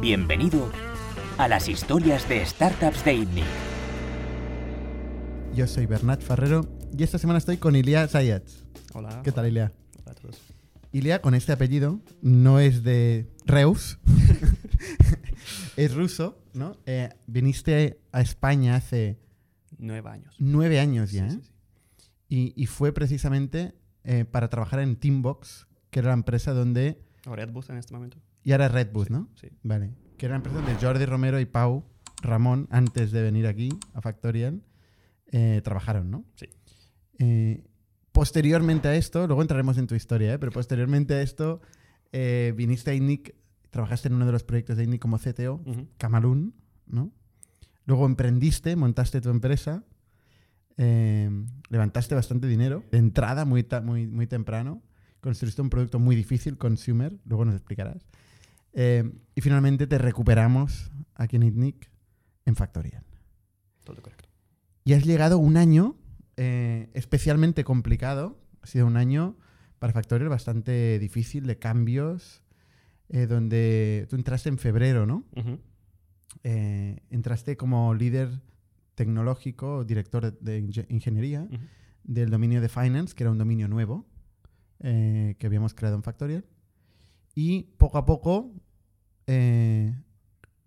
Bienvenido a las historias de Startups de ITNIC. Yo soy Bernat Ferrero y esta semana estoy con Ilia Zayats. Hola. ¿Qué tal. Ilia? Hola a todos. Ilia, con este apellido, no es de Reus, es ruso, ¿no? Eh, viniste a España hace Nueve años. nueve años ya, Sí, ¿eh? sí, sí. Y, y fue precisamente eh, para trabajar en Teambox, que era la empresa donde... O Red Bull en este momento. Y ahora Red Bull, ¿no? Sí. Vale. Que era empresa donde Jordi Romero y Pau Ramón, antes de venir aquí a Factorial, eh, trabajaron, ¿no? Sí. Eh, posteriormente a esto, luego entraremos en tu historia, ¿eh? pero posteriormente a esto, eh, viniste a INNIC, trabajaste en uno de los proyectos de INNIC como CTO, Ujú. Camalún, ¿no? Luego emprendiste, montaste tu empresa, levantaste bastante dinero, de entrada muy, muy, muy temprano, construiste un producto muy difícil, consumer, luego nos explicarás. Eh, y finalmente te recuperamos aquí en ITNIC en Factorial. Todo correcto. Y has llegado un año eh, especialmente complicado. Ha sido un año para Factorial bastante difícil de cambios, eh, donde tú entraste en febrero, ¿no? Eh, entraste como líder tecnológico, director de inge- ingeniería del dominio de Finance, que era un dominio nuevo que habíamos creado en Factorial. Y poco a poco, eh,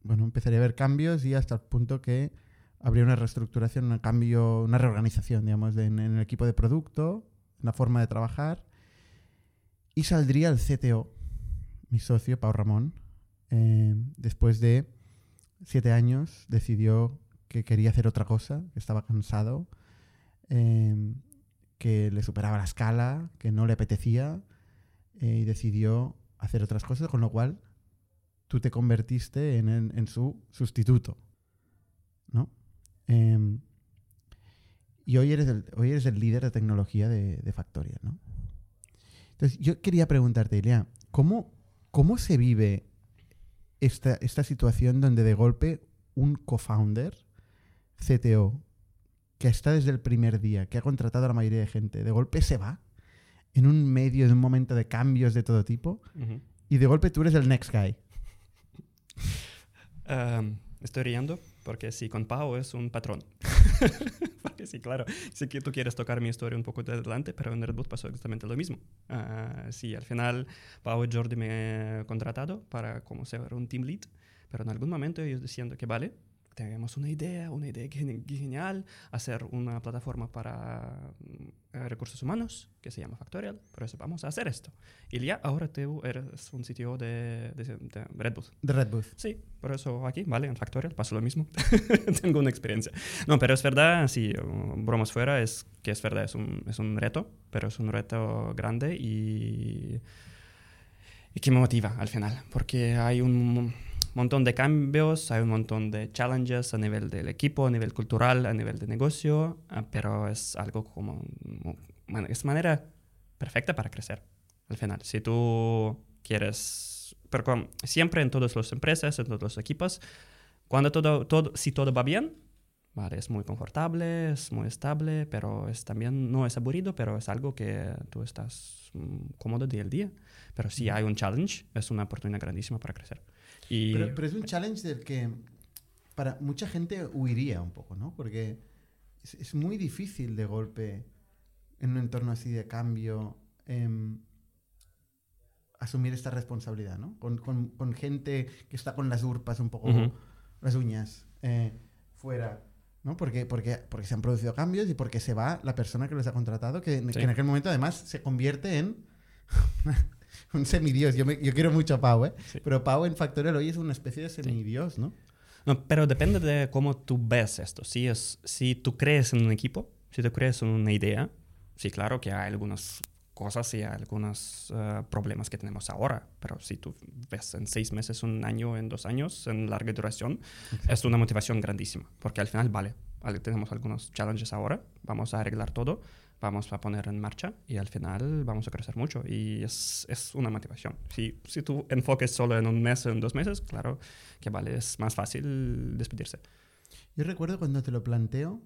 bueno, empezaría a haber cambios y hasta el punto que habría una reestructuración, un cambio, una reorganización, digamos, en el equipo de producto, en la forma de trabajar. Y saldría el CTO, mi socio, Pau Ramón, eh, después de siete años, decidió que quería hacer otra cosa, que estaba cansado, eh, que le superaba la escala, que no le apetecía, eh, y decidió hacer otras cosas, con lo cual tú te convertiste en, su sustituto, ¿no? Em, y hoy eres, el, hoy eres el líder de tecnología de, de Factorial, ¿no? Entonces, yo quería preguntarte, Ilia, ¿cómo, cómo se vive esta, esta situación donde de golpe un co-founder, CTO, que está desde el primer día, que ha contratado a la mayoría de gente, de golpe se va en un medio de un momento de cambios de todo tipo Ujú. y de golpe tú eres el next guy. Em, estoy riendo porque sí, con Pau es un patrón. porque sí, claro, sé que tú quieres tocar mi historia un poco de adelante, pero en Red Bull pasó exactamente lo mismo. Ah, sí, al final Pau y Jordi me han contratado para como ser un team lead, pero en algún momento ellos diciendo que vale, tenemos una idea, una idea gen- genial, hacer una plataforma para mm, eh, recursos humanos que se llama Factorial, por eso vamos a hacer esto. Y ya ahora tú eres un sitio de, de- de Red Bull. De Red Bull. Sí, por eso aquí, ¿vale? En Factorial pasa lo mismo. Tengo una experiencia. No, pero es verdad, sí, um, bromas fuera, es que es verdad, es un, es un reto, pero es un reto grande y, y que me motiva al final, porque hay un montón de cambios, hay un montón de challenges a nivel del equipo, a nivel cultural, a nivel de negocio, ah, pero es algo como, bueno, es manera perfecta para crecer al final. Si tú quieres, pero con- siempre en todas las empresas, en todos los equipos, cuando todo, todo, si todo va bien, vale, es muy confortable, es muy estable, pero es también no es aburrido, pero es algo que tú estás mm, cómodo día al día. Pero si hay un challenge, es una oportunidad grandísima para crecer. Y Pero, pero es un challenge del que para mucha gente huiría un poco, ¿no? Porque es, es muy difícil de golpe en un entorno así de cambio em, asumir esta responsabilidad, ¿no? Con, con- con gente que está con las urpas un poco, Ujú. las uñas eh, fuera, ¿no? Porque, porque, porque se han producido cambios y porque se va la persona que les ha contratado, que, Sí. que en aquel momento además se convierte en un semidios. Yo, me- yo quiero mucho a Pau, ¿eh? Sí. Pero Pau en Factorial hoy es una especie de semidios, ¿no? No, pero depende de cómo tú ves esto. Si, es, si tú crees en un equipo, si tú crees en una idea, sí, claro que hay algunas cosas y hay algunos eh, problemas que tenemos ahora, pero si tú ves en seis meses, un año, en dos años, en larga duración, es una motivación grandísima, porque al final, vale, tenemos algunos challenges ahora, vamos a arreglar todo, vamos a poner en marcha y al final vamos a crecer mucho y es, es una motivación. Si, si tú enfoques solo en un mes o en dos meses, claro que vale, es más fácil despedirse. Yo recuerdo cuando te lo planteo,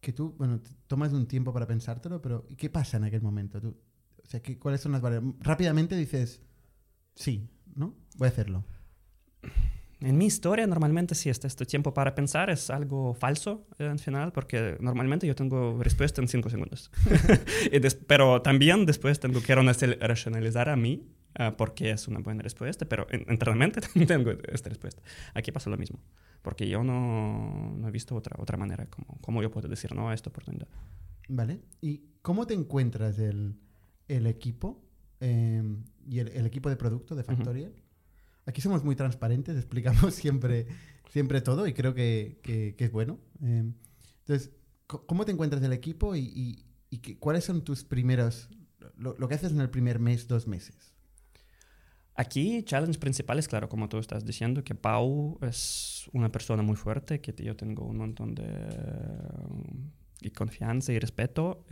que tú, bueno, tomas un tiempo para pensártelo, pero ¿y ¿qué pasa en aquel momento? Tú, o sea, ¿qué- ¿cuáles son las variables? Rápidamente dices, sí, ¿no? Voy a hacerlo. En mi historia normalmente si este, este tiempo para pensar es algo falso eh, en final, porque normalmente yo tengo respuesta en cinco segundos. pero también después tengo que racionalizar a mí uh, porque es una buena respuesta, pero internamente también tengo esta respuesta. Aquí pasa lo mismo, porque yo no, no he visto otra, otra manera como, como yo puedo decir no a esta oportunidad. Vale. ¿Y cómo te encuentras el, el equipo eh, y el, el, equipo de producto de Factorial? Aquí somos muy transparentes, explicamos siempre, siempre todo y creo que, que, que es bueno. Eh, entonces, ¿cómo te encuentras el equipo y, y, y qué, cuáles son tus primeros, lo, lo, que haces en el primer mes, dos meses? Aquí, challenge principal es, claro, como tú estás diciendo, que Pau es una persona muy fuerte, que yo tengo un montón de y confianza y respeto.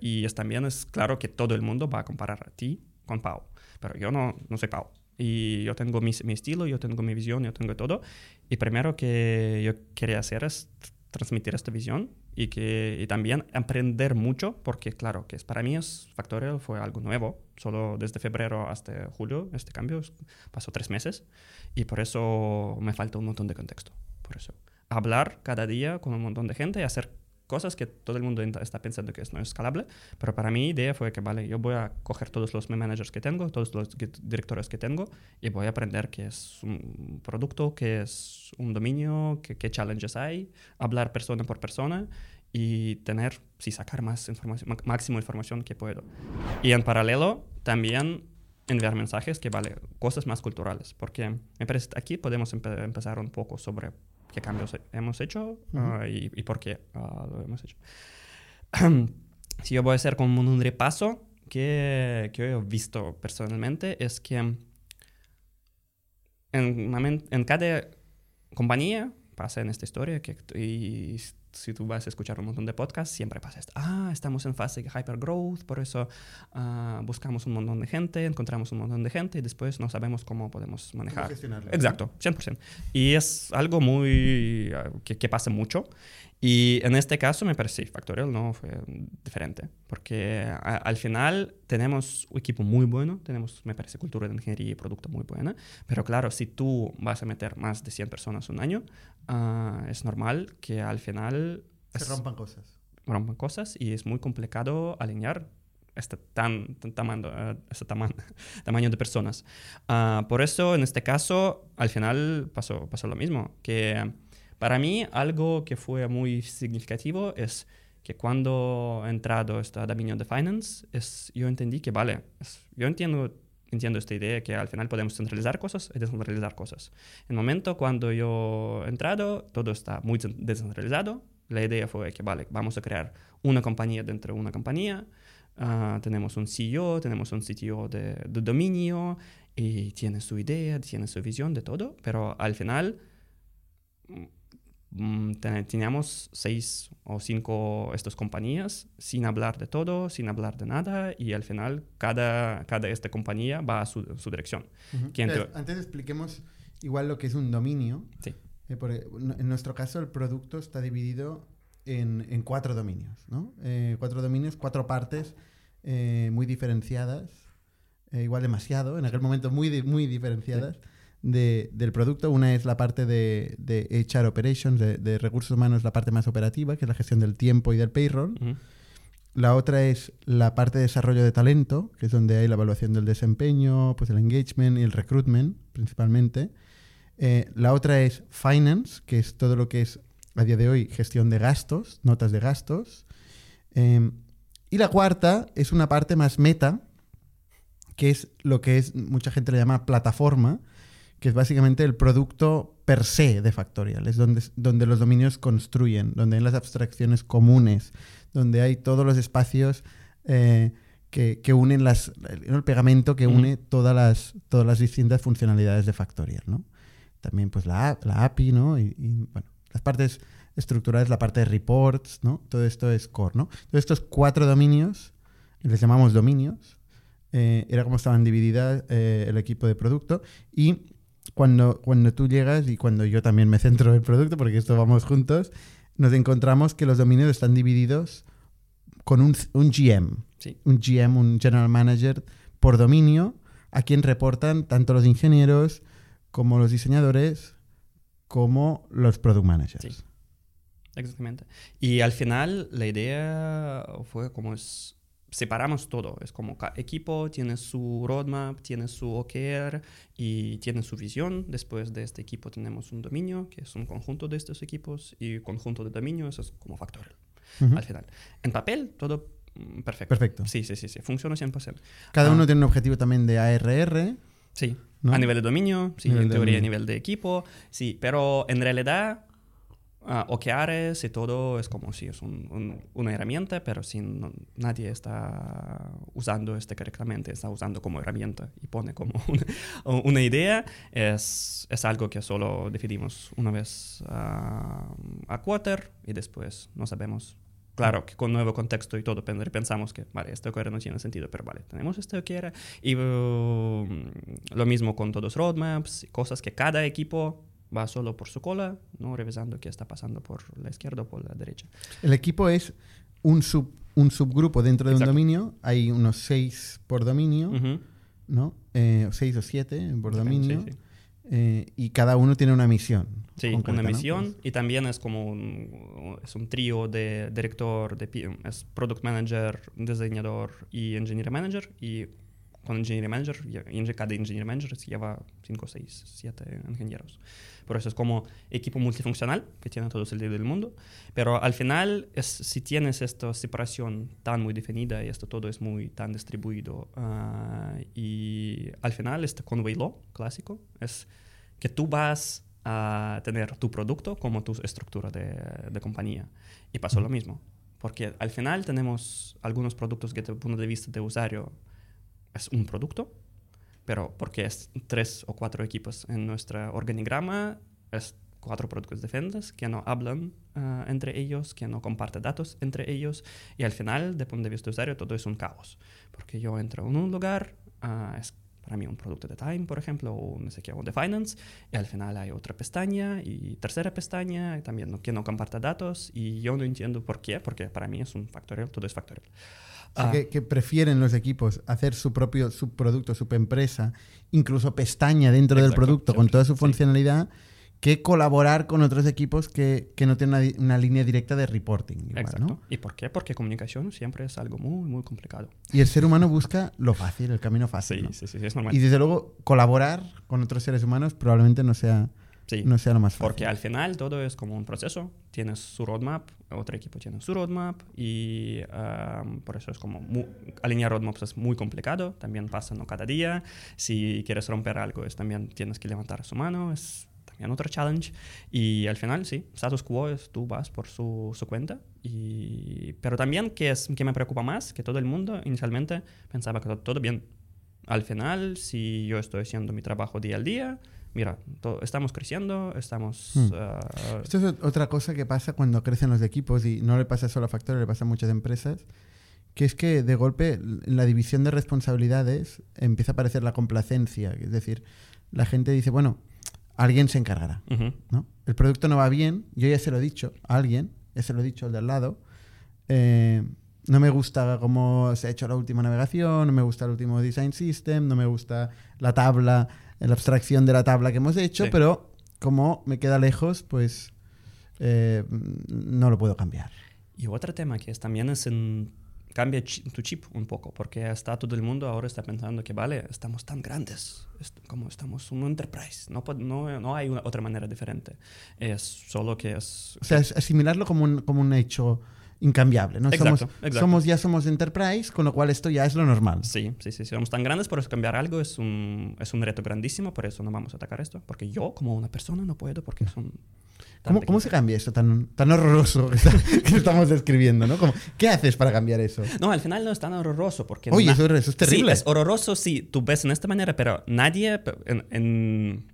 Y es, también es claro que todo el mundo va a comparar a ti con Pau. Pero yo no, no soy Pau. Y yo tengo mi, mi, estilo, yo tengo mi visión, yo tengo todo. Y primero que yo quería hacer es transmitir esta visión y, que, y también aprender mucho, porque claro, que para mí es Factorial fue algo nuevo, solo desde febrero hasta julio este cambio, pasó tres meses, y por eso me falta un montón de contexto, por eso. Hablar cada día con un montón de gente y hacer cosas que todo el mundo está pensando que no es escalable, pero para mí idea fue que, vale, yo voy a coger todos los managers que tengo, todos los directores que tengo y voy a aprender qué es un producto, qué es un dominio, qué, qué challenges hay, hablar persona por persona y tener, sí, sacar más información, máximo información que puedo. Y en paralelo, también enviar mensajes que, vale, cosas más culturales, porque me parece aquí podemos empe empezar un poco sobre qué cambios hemos hecho uh -huh. uh, y, y, por qué uh, lo hemos hecho. si yo voy a hacer como un repaso que, que yo he visto personalmente, es que en, en cada compañía pasa en esta historia que y si tú vas a escuchar un montón de podcasts, siempre pasa esto. Ah, estamos en fase de hypergrowth, por eso uh, buscamos un montón de gente, encontramos un montón de gente y después no sabemos cómo podemos manejar. Exacto, 100%. Y es algo muy uh, que, que, pasa mucho. Y en este caso me parece, Factorial no fue diferente, porque a, al final tenemos un equipo muy bueno, tenemos, me parece, cultura de ingeniería y producto muy buena, pero claro, si tú vas a meter más de 100 personas un año, uh, es normal que al final... Se es, rompan cosas. Rompan cosas y es muy complicado alinear este, tan, tan tamaño, uh, este tama tamaño de personas. Uh, por eso, en este caso, al final pasó, pasó lo mismo, que para mí, algo que fue muy significativo es que cuando he entrado a dominio de finance, es, yo entendí que, vale, es, yo entiendo, entiendo esta idea que al final podemos centralizar cosas y descentralizar cosas. En el momento cuando yo he entrado, todo está muy descentralizado. La idea fue que, vale, vamos a crear una compañía dentro de una compañía. Uh, tenemos un CEO, tenemos un CTO de, de dominio y tiene su idea, tiene su visión de todo, pero al final teníamos seis o cinco estas compañías sin hablar de todo, sin hablar de nada y al final cada, cada esta compañía va a su, su dirección. Uh -huh. Entonces, antes expliquemos igual lo que es un dominio. Sí. Eh, porque en nuestro caso el producto está dividido en, en cuatro dominios, ¿no? Eh, cuatro dominios, cuatro partes eh, muy diferenciadas, eh, igual demasiado, en aquel momento muy, muy diferenciadas. Sí de, del producto. Una es la parte de, de HR Operations, de, de, recursos humanos, la parte más operativa, que es la gestión del tiempo y del payroll. Uh -huh. La otra es la parte de desarrollo de talento, que es donde hay la evaluación del desempeño, pues el engagement y el recruitment, principalmente. Eh, la otra es finance, que es todo lo que es a día de hoy gestión de gastos, notas de gastos. Eh, y la cuarta es una parte más meta, que es lo que es, mucha gente le llama plataforma, que es básicamente el producto per se de Factorial, es donde, donde los dominios construyen, donde hay las abstracciones comunes, donde hay todos los espacios eh, que, que, unen las, el pegamento que une todas las, todas las distintas funcionalidades de Factorial, ¿no? También pues la, la API, ¿no? Y, y, bueno, las partes estructurales, la parte de reports, ¿no? Todo esto es core, ¿no? Todos estos cuatro dominios, les llamamos dominios, eh, era como estaban divididas eh, el equipo de producto y cuando, cuando tú llegas y cuando yo también me centro en el producto, porque esto vamos juntos, nos encontramos que los dominios están divididos con un, un GM, sí. un GM, un General Manager por dominio, a quien reportan tanto los ingenieros como los diseñadores, como los product managers. Sí. Exactamente. Y al final la idea fue como es separamos todo. Es como cada equipo tiene su roadmap, tiene su OKR y tiene su visión. Después de este equipo tenemos un dominio, que es un conjunto de estos equipos, y conjunto de dominio, eso es como factorial al final. En papel, todo mm, perfecto. Perfecto. Sí, sí, sí, sí. Funciona 100%. Cada Ah. uno tiene un objetivo también de ARR. Sí. ¿no? A nivel de dominio, sí, Nivel en teoría a nivel de equipo, sí, pero en realidad ah, OKRs y todo es como si es un- un- una herramienta, pero si no- nadie está usando este correctamente, está usando como herramienta y pone como una, una idea, es, es algo que solo definimos una vez ah, a quarter y después no sabemos. Claro que con nuevo contexto y todo pen- pensamos que, vale, este OKR no tiene sentido, pero vale, tenemos este OKR. Y uh, lo mismo con todos los roadmaps, cosas que cada equipo va solo por su cola, no revisando qué está pasando por la izquierda o por la derecha. El equipo es un, sub, un subgrupo dentro de Exacto. un dominio. Hay unos seis por dominio, Ujú. ¿no? Eh, seis o siete por dominio. sí, sí. Eh, y cada uno tiene una misión. Sí, concreta, una ¿no? misión Pues, y también es como un, es un trío de director, de, es product manager, diseñador y engineer manager y con engineer manager, cada engineer manager lleva 5, 6, 7 ingenieros. Por eso es como equipo multifuncional que tiene todo el sentido del mundo, pero al final es, si tienes esta separación tan muy definida y esto todo es muy tan distribuido ah, y al final este conway law clásico es que tú vas a tener tu producto como tu estructura de, de compañía. Y pasó lo mismo, porque al final tenemos algunos productos que desde el punto de vista de usuario es un producto, pero porque es tres o cuatro equipos en nuestro organigrama, es cuatro productos diferentes que no hablan ah, entre ellos, que no comparten datos entre ellos, y al final, el punto de vista de usuario, todo es un caos, porque yo entro en un lugar, ah, es para mí un producto de Time, por ejemplo, o no sé qué, o de Finance, y al final hay otra pestaña y tercera pestaña, también que no comparte datos, y yo no entiendo por qué, porque para mí es un factorial, todo es factorial. Ah, que, que prefieren los equipos hacer su propio subproducto, subempresa, incluso pestaña dentro del producto con toda su sí. funcionalidad, que colaborar con otros equipos que, que no tienen una, línea directa de reporting. igual, Exacto. ¿no? ¿Y por qué? Porque comunicación siempre es algo muy, muy complicado. Y el ser humano busca lo fácil, el camino fácil. Sí, ¿no? sí, sí, sí, es normal. Y desde luego, colaborar con otros seres humanos probablemente no sea, Sí, no sea lo más fácil. porque al final todo es como un proceso. Tienes su roadmap, otro equipo tiene su roadmap y por eso es como mu- alinear roadmaps es muy complicado. También pasa no cada día. Si quieres romper algo, es también tienes que levantar su mano. Es también otro challenge. Y al final, sí, status quo es tú vas por su, su cuenta. Y, pero también que, es, que me preocupa más, que todo el mundo inicialmente pensaba que todo, todo bien. Al final, si yo estoy haciendo mi trabajo día al día, mira, estamos creciendo, estamos... Hmm. ah, Esto es ot- otra cosa que pasa cuando crecen los equipos y no le pasa solo a Factor, le pasa a muchas empresas, que es que de golpe en la división de responsabilidades empieza a aparecer la complacencia. Es decir, la gente dice, bueno, alguien se encargará. ¿no? El producto no va bien, yo ya se lo he dicho a alguien, ya se lo he dicho al de al lado. eh, no me gusta cómo se ha hecho la última navegación, no me gusta el último design system, no me gusta la tabla, la abstracción de la tabla que hemos hecho, Sí. pero como me queda lejos, pues eh, no lo puedo cambiar. Y otro tema que es, también es en... Cambia tu chip un poco, porque está todo el mundo ahora está pensando que, vale, estamos tan grandes, como estamos un enterprise, no, no, no hay una, otra manera diferente. Es solo que es... O sea, es asimilarlo como un, como un hecho incambiable, ¿no? Exacto, somos, exacto. somos ya somos enterprise, con lo cual esto ya es lo normal. Sí, sí, sí, somos tan grandes, por eso cambiar algo es un, es un reto grandísimo, por eso no vamos a atacar esto, porque yo como una persona no puedo, porque son... ¿Cómo, cómo se cambia eso tan, tan horroroso que, está- que estamos describiendo? ¿no? Como, ¿Qué haces para cambiar eso? No, al final no es tan horroroso, porque... Oye, eso, eso es terrible. Sí, es horroroso si tú ves en esta manera, pero nadie en, en-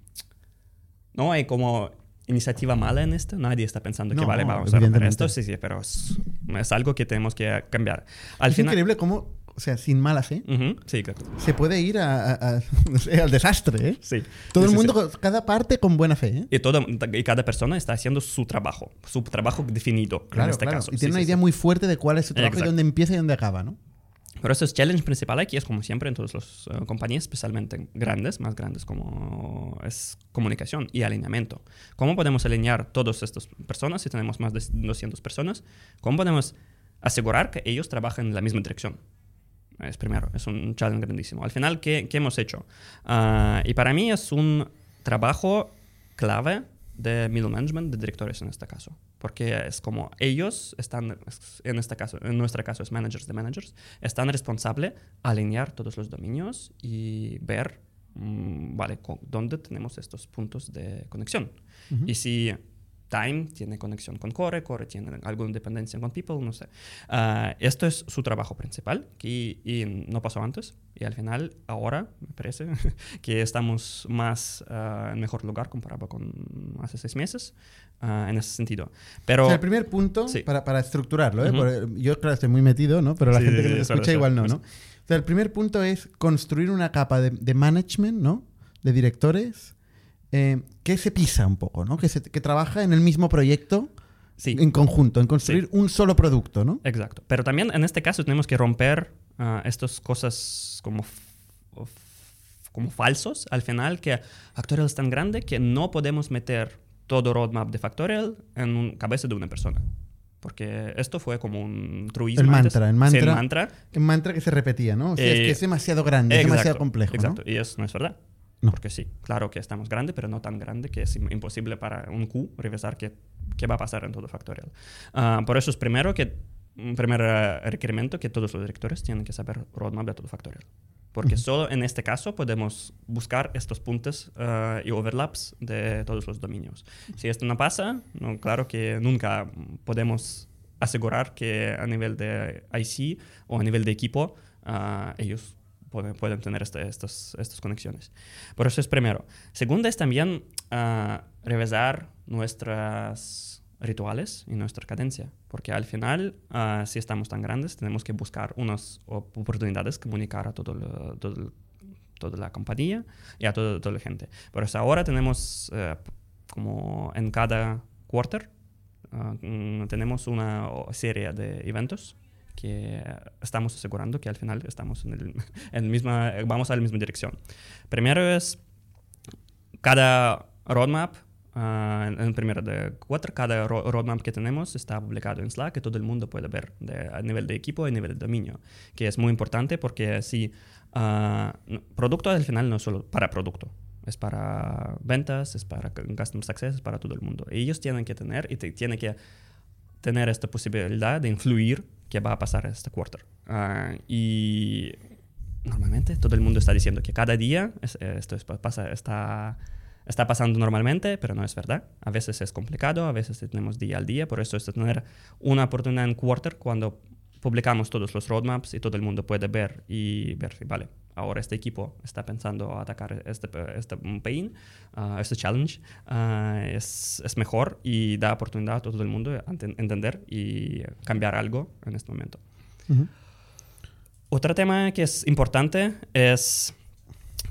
no hay como iniciativa mala en esto. Nadie está pensando que No, vale, vamos a romper esto. Sí, sí, pero es, es algo que tenemos que cambiar. Al es final, increíble cómo, o sea, sin mala fe, Ujú, sí, claro. se puede ir a, a- a- al desastre. ¿eh? sí. Todo Sí, el mundo, sí. cada parte con buena fe. ¿eh? Y, todo, y cada persona está haciendo su trabajo, su trabajo definido en Claro, este claro. caso. Y tiene una idea muy fuerte de cuál es su trabajo y Exacto. dónde empieza y dónde acaba, ¿no? Por eso el challenge principal aquí es como siempre en todas las eh, compañías, especialmente grandes, más grandes como es comunicación y alineamiento. ¿Cómo podemos alinear todas estas personas si tenemos más de 200 personas? ¿Cómo podemos asegurar que ellos trabajen en la misma dirección? Es primero, es un challenge grandísimo. Al final, ¿qué, qué hemos hecho? Ah, y para mí es un trabajo clave de middle management, de directores en este caso. Porque es como ellos están, en este caso, en nuestro caso es managers de managers, están responsables alinear todos los dominios y ver, mm, vale, dónde tenemos estos puntos de conexión. Y si Time tiene conexión con Core, Core tiene alguna dependencia con People, no sé. Ah, esto es su trabajo principal y, y, no pasó antes. Y al final, ahora, me parece que estamos más uh, en mejor lugar comparado con hace seis meses uh, en ese sentido. Pero, o sea, el primer punto, sí. para, para, estructurarlo, ¿eh? uh -huh. yo claro estoy muy metido, ¿no? pero la sí, gente que nos escucha igual no, ¿no? O sea, el primer punto es construir una capa de, de management, ¿no? De directores eh, que se pisa un poco, ¿no? Que, se, que trabaja en el mismo proyecto sí. en conjunto, en construir Sí. un solo producto, ¿no? Exacto. Pero también en este caso tenemos que romper uh, estas cosas como, como falsos al final, que Factorial es tan grande que no podemos meter todo roadmap de Factorial en un cabeza de una persona. Porque esto fue como un truismo. El mantra, el Sí, mantra. mantra. Un mantra que se repetía, ¿no? O sea, es Eh, que es demasiado grande, es demasiado complejo, Exacto, ¿no? y eso no es verdad. No. Porque sí, claro que estamos grande, pero no tan grande que es im- imposible para un Q revisar qué, qué va a pasar en todo Factorial. Ah, por eso es primero que, primer eh, requerimiento que todos los directores tienen que saber roadmap de todo Factorial. Porque solo en este caso podemos buscar estos puntos ah, y overlaps de todos los dominios. Si esto no pasa, no, claro que nunca podemos asegurar que a nivel de IC o a nivel de equipo ah, ellos pueden, tener este- estas, estas conexiones. Por eso es primero. Segundo es también ah, revisar nuestras rituales y nuestra cadencia, porque al final, ah, si estamos tan grandes, tenemos que buscar unas op- oportunidades, comunicar a todo todo toda la compañía y a todo- toda la gente. Por eso ahora tenemos eh, como en cada quarter ah, mm, tenemos una serie de eventos que estamos asegurando que al final estamos en el, en misma, vamos a la misma dirección. Primero es cada roadmap, ah, en el primero de cuatro, cada ro- roadmap que tenemos está publicado en Slack que todo el mundo puede ver de- a nivel de equipo y a nivel de dominio, que es muy importante porque ah, no- producto al final no es solo para producto, es para ventas, es para cu- customer success, es para todo el mundo. Y ellos tienen que tener y te- tienen que tener esta posibilidad de influir qué va a pasar este quarter. Ah, y normalmente todo el mundo está diciendo que cada día es- eh, esto es- pasa, está, está pasando normalmente, pero no es verdad. A veces es complicado, a veces tenemos día al día, por eso es tener una oportunidad en quarter cuando publicamos todos los roadmaps y todo el mundo puede ver y ver, si, vale, ahora este equipo está pensando atacar este, este pain, ah, este challenge, ah, es, es mejor y da oportunidad a todo el mundo a enten- entender y cambiar algo en este momento. Otro tema que es importante es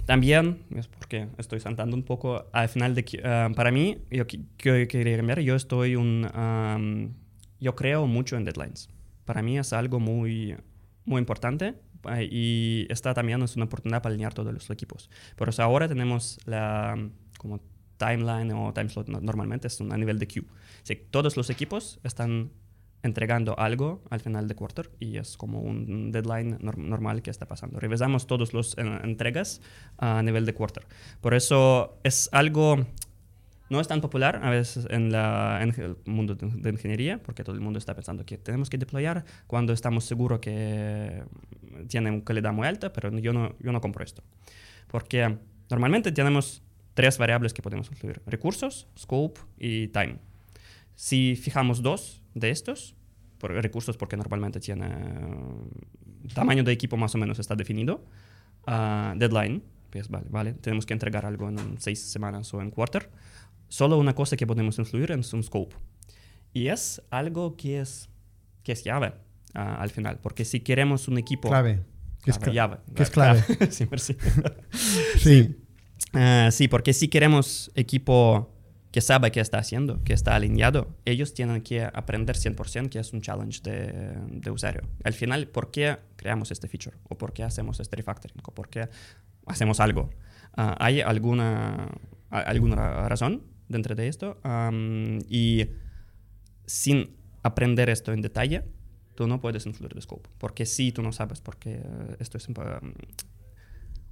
también, es porque estoy saltando un poco al final de ah, para mí, yo que- quería cambiar, yo estoy un, yo creo mucho en deadlines. Para mí es algo muy, muy importante y esta también es una oportunidad para alinear todos los equipos. Por eso ahora tenemos la como timeline o time slot no- normalmente es un- a nivel de queue. Si todos los equipos están entregando algo al final de quarter y es como un deadline nor- normal que está pasando. Revisamos todas las entregas a nivel de quarter. Por eso es algo, no es tan popular a veces en, el mundo de, ingeniería, porque todo el mundo está pensando que tenemos que deployar cuando estamos seguros que tiene una calidad muy alta, pero yo no, yo no compro esto. Porque normalmente tenemos tres variables que podemos incluir, recursos, scope y time. Si fijamos dos de estos, recursos porque normalmente tiene eh, tamaño de equipo más o menos está definido, ah, deadline, pues vale, vale, tenemos que entregar algo en seis semanas o en quarter, solo una cosa que podemos influir es un scope. Y es algo que es, que es llave ah, al final, porque si queremos un equipo... Clave. ¿Qué es, Clave, cla- llave. qué es clave? sí, merci. Sí. Ah, sí, porque si queremos equipo que sabe qué está haciendo, que está alineado, ellos tienen que aprender 100% que es un challenge de, de, usuario. Al final, ¿por qué creamos este feature? ¿O por qué hacemos este refactoring? ¿O por qué hacemos algo? Uh, ¿Hay alguna, alguna razón dentro de esto? Um, y sin aprender esto en detalle, tú no puedes influir el scope. Porque si tú no sabes por qué esto es...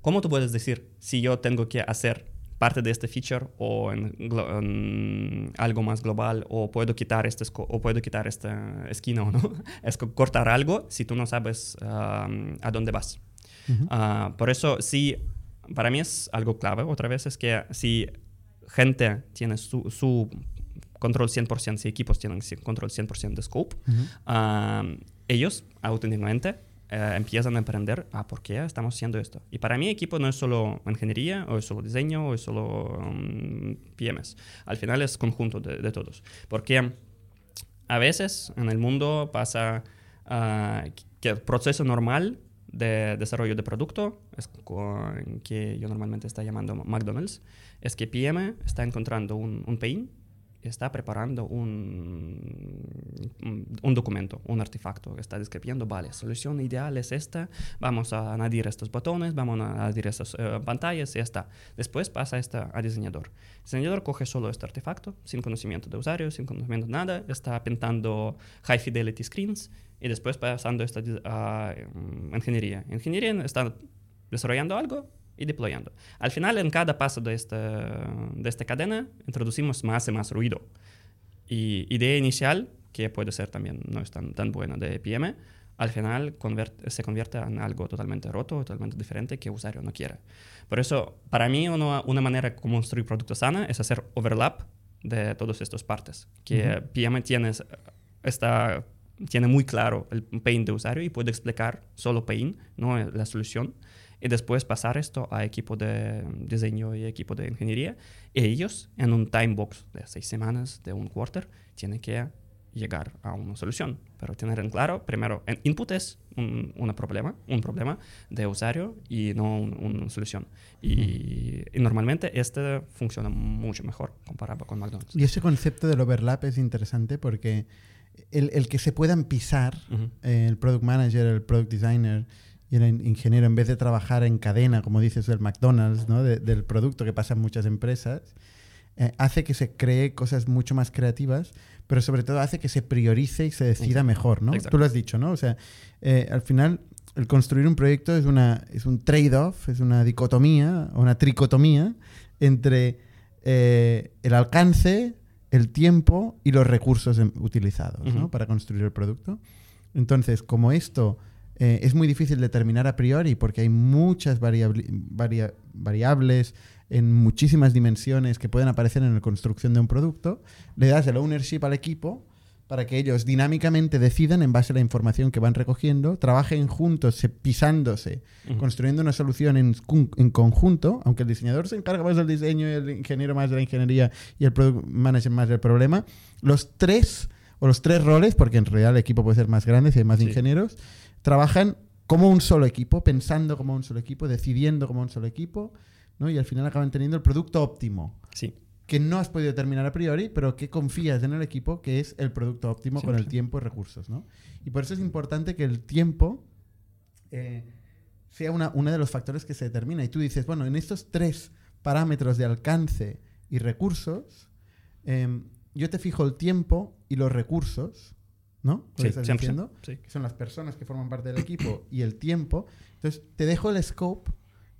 ¿Cómo tú puedes decir si yo tengo que hacer parte de este feature o en, algo más global o puedo quitar este o puedo quitar esta esquina o no es cortar algo si tú no sabes a dónde vas ah, por eso sí para mí es algo clave otra vez es que si gente tiene su, su control 100%, si equipos tienen control 100% de scope, ellos auténticamente eh, empiezan a emprender, ah, ¿por qué estamos haciendo esto? Y para mí equipo no es solo ingeniería, o es solo diseño, o es solo um, PMS. Al final es conjunto de, todos. Porque a veces en el mundo pasa ah, que el proceso normal de desarrollo de producto, es que yo normalmente está llamando McDonald's, es que PM está encontrando un, un pain está preparando un, un, documento, un artefacto, está describiendo, vale, solución ideal es esta, vamos a añadir estos botones, vamos a añadir estas eh, pantallas y ya está. Después pasa esta a diseñador. El diseñador coge solo este artefacto, sin conocimiento de usuario, sin conocimiento de nada, está pintando high fidelity screens y después pasando esta a mm, ingeniería. Ingeniería está desarrollando algo, y deployando. Al final, en cada paso de esta, de esta cadena, introducimos más y más ruido. Y idea inicial, que puede ser también no es tan, tan buena de PM, al final se convierte en algo totalmente roto, totalmente diferente que el usuario no quiere. Por eso, para mí, una, una manera de construir producto sana es hacer overlap de todas estas partes. Que PM tiene, está, tiene muy claro el pain de usuario y puede explicar solo pain, no la solución y después pasar esto a equipo de diseño y equipo de ingeniería. Y ellos, en un time box de seis semanas, de un quarter, tienen que llegar a una solución. Pero tener en claro, primero, el input es un, problema, un problema de usuario y no una solución. Y, normalmente este funciona mucho mejor comparado con McDonald's. Y ese concepto del overlap es interesante porque el, el que se puedan pisar, el product manager, el product designer, y el ingeniero, en vez de trabajar en cadena, como dices, del McDonald's, ¿no? del producto que pasa en muchas empresas, eh, hace que se cree cosas mucho más creativas, pero sobre todo hace que se priorice y se decida mejor, ¿no? Tú lo has dicho, ¿no? O sea, eh, al final, el construir un proyecto es, una, es un trade-off, es una dicotomía, o una tricotomía entre eh, el alcance, el tiempo y los recursos em, utilizados ¿no? para construir el producto. Entonces, como esto eh, es muy difícil determinar a priori porque hay muchas variables en muchísimas dimensiones que pueden aparecer en la construcción de un producto. Le das el ownership al equipo para que ellos dinámicamente decidan en base a la información que van recogiendo, trabajen juntos, pisándose, construyendo una solución en, en, conjunto, aunque el diseñador se encarga más del diseño y el ingeniero más de la ingeniería y el product manager más del problema, los tres o los tres roles, porque en realidad el equipo puede ser más grande si hay más ingenieros, trabajan como un solo equipo, pensando como un solo equipo, decidiendo como un solo equipo, ¿no? Y al final acaban teniendo el producto óptimo. Sí. Que no has podido terminar a priori, pero que confías en el equipo que es el producto óptimo con el tiempo y recursos, ¿no? Y por eso es importante que el tiempo eh, sea una, uno de los factores que se determina. Y tú dices, bueno, en estos tres parámetros de alcance y recursos, em, yo te fijo el tiempo y los recursos ¿no? Sí, estás diciendo? Que son las personas que forman parte del equipo y el tiempo. Entonces, te dejo el scope,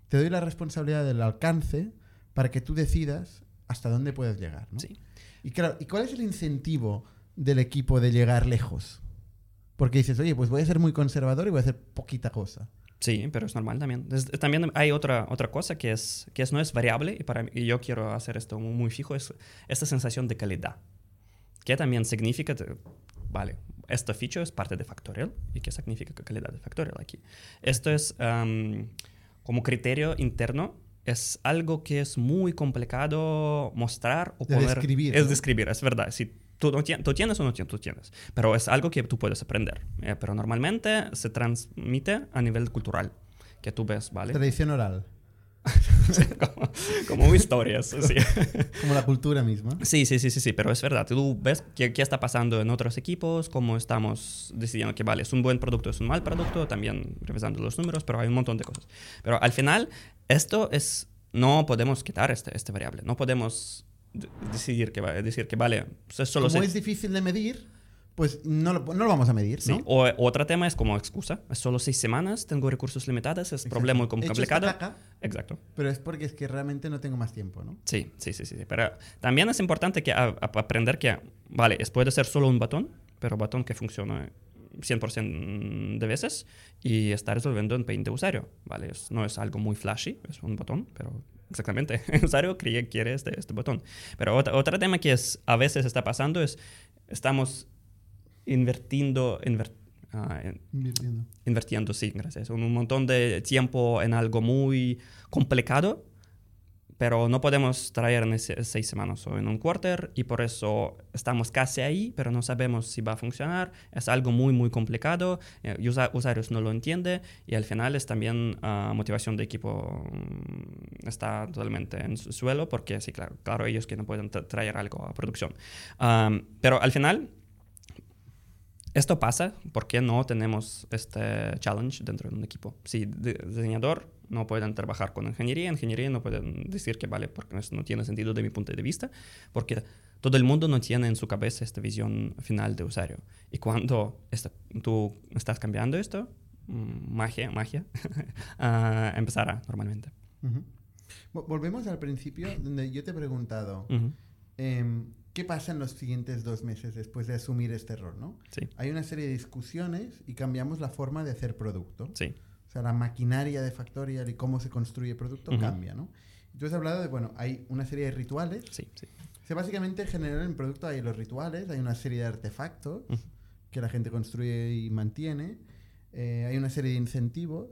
te doy la responsabilidad del alcance para que tú decidas hasta dónde puedes llegar. ¿no? Sí. Y claro, ¿y cuál es el incentivo del equipo de llegar lejos? Porque dices, oye, pues voy a ser muy conservador y voy a hacer poquita cosa. Sí, pero es normal también. también hay otra, otra cosa que, es, que es, no es variable y, para y yo quiero hacer esto muy fijo, es esta sensación de calidad. Que también significa, vale, esta feature es parte de Factorial. ¿Y qué significa calidad de Factorial aquí? Esto es como criterio interno. Es algo que es muy complicado mostrar o poner. Describir, es describir, es verdad. Si tú, no tienes, tú tienes o no tienes, tú tienes. Pero es algo que tú puedes aprender. Eh, pero normalmente se transmite a nivel cultural. Que tú ves, ¿vale? Tradición oral. como, como, historias, sí. Como la cultura misma. Sí, sí, sí, sí, sí, pero es verdad. Tú ves qué, qué, está pasando en otros equipos, cómo estamos decidiendo que vale, es un buen producto, es un mal producto, también revisando los números, pero hay un montón de cosas. Pero al final, esto es, no podemos quitar este, este variable, no podemos decidir que, decir que vale, pues es solo... Como es difícil de medir, pues no lo, no lo, vamos a medir. ¿no? Sí. O, otro tema es como excusa. Es solo seis semanas, tengo recursos limitados, es un problema muy complicado. Caca, Exacto. Pero es porque es que realmente no tengo más tiempo, ¿no? Sí, sí, sí. sí. Pero también es importante que aprender que, vale, es, puede ser solo un botón, pero botón que funciona 100% de veces y está resolviendo en Paint de usuario, ¿vale? no es algo muy flashy, es un botón, pero exactamente, el usuario quiere este, este botón. Pero otro, otro tema que es, a veces está pasando es, estamos invirtiendo, ah, invirtiendo. invirtiendo, sí, gracias. Un, montón de tiempo en algo muy complicado, pero no podemos traer en seis semanas o en un quarter y por eso estamos casi ahí, pero no sabemos si va a funcionar. Es algo muy, muy complicado, eh, usuarios no lo entienden y al final es también uh, motivación de equipo mm, está totalmente en su suelo porque sí, claro, claro ellos que no pueden traer algo a producción. Um, pero al final esto pasa porque no tenemos este challenge dentro de un equipo. Si diseñador no pueden trabajar con ingeniería, ingeniería no pueden decir que vale, porque eso no tiene sentido de mi punto de vista, porque todo el mundo no tiene en su cabeza esta visión final de usuario. Y cuando tú estás cambiando esto, mm, magia, magia, uh, empezará normalmente. Volvemos al principio, donde yo te he preguntado, ¿Qué pasa en los siguientes dos meses después de asumir este error? ¿no? Sí. Hay una serie de discusiones y cambiamos la forma de hacer producto. Sí. O sea, la maquinaria de Factorial y cómo se construye producto cambia, ¿no? Entonces has hablado de, bueno, hay una serie de rituales. Sí, sí. O sea, básicamente, en general, en producto hay los rituales, hay una serie de artefactos que la gente construye y mantiene, eh, hay una serie de incentivos,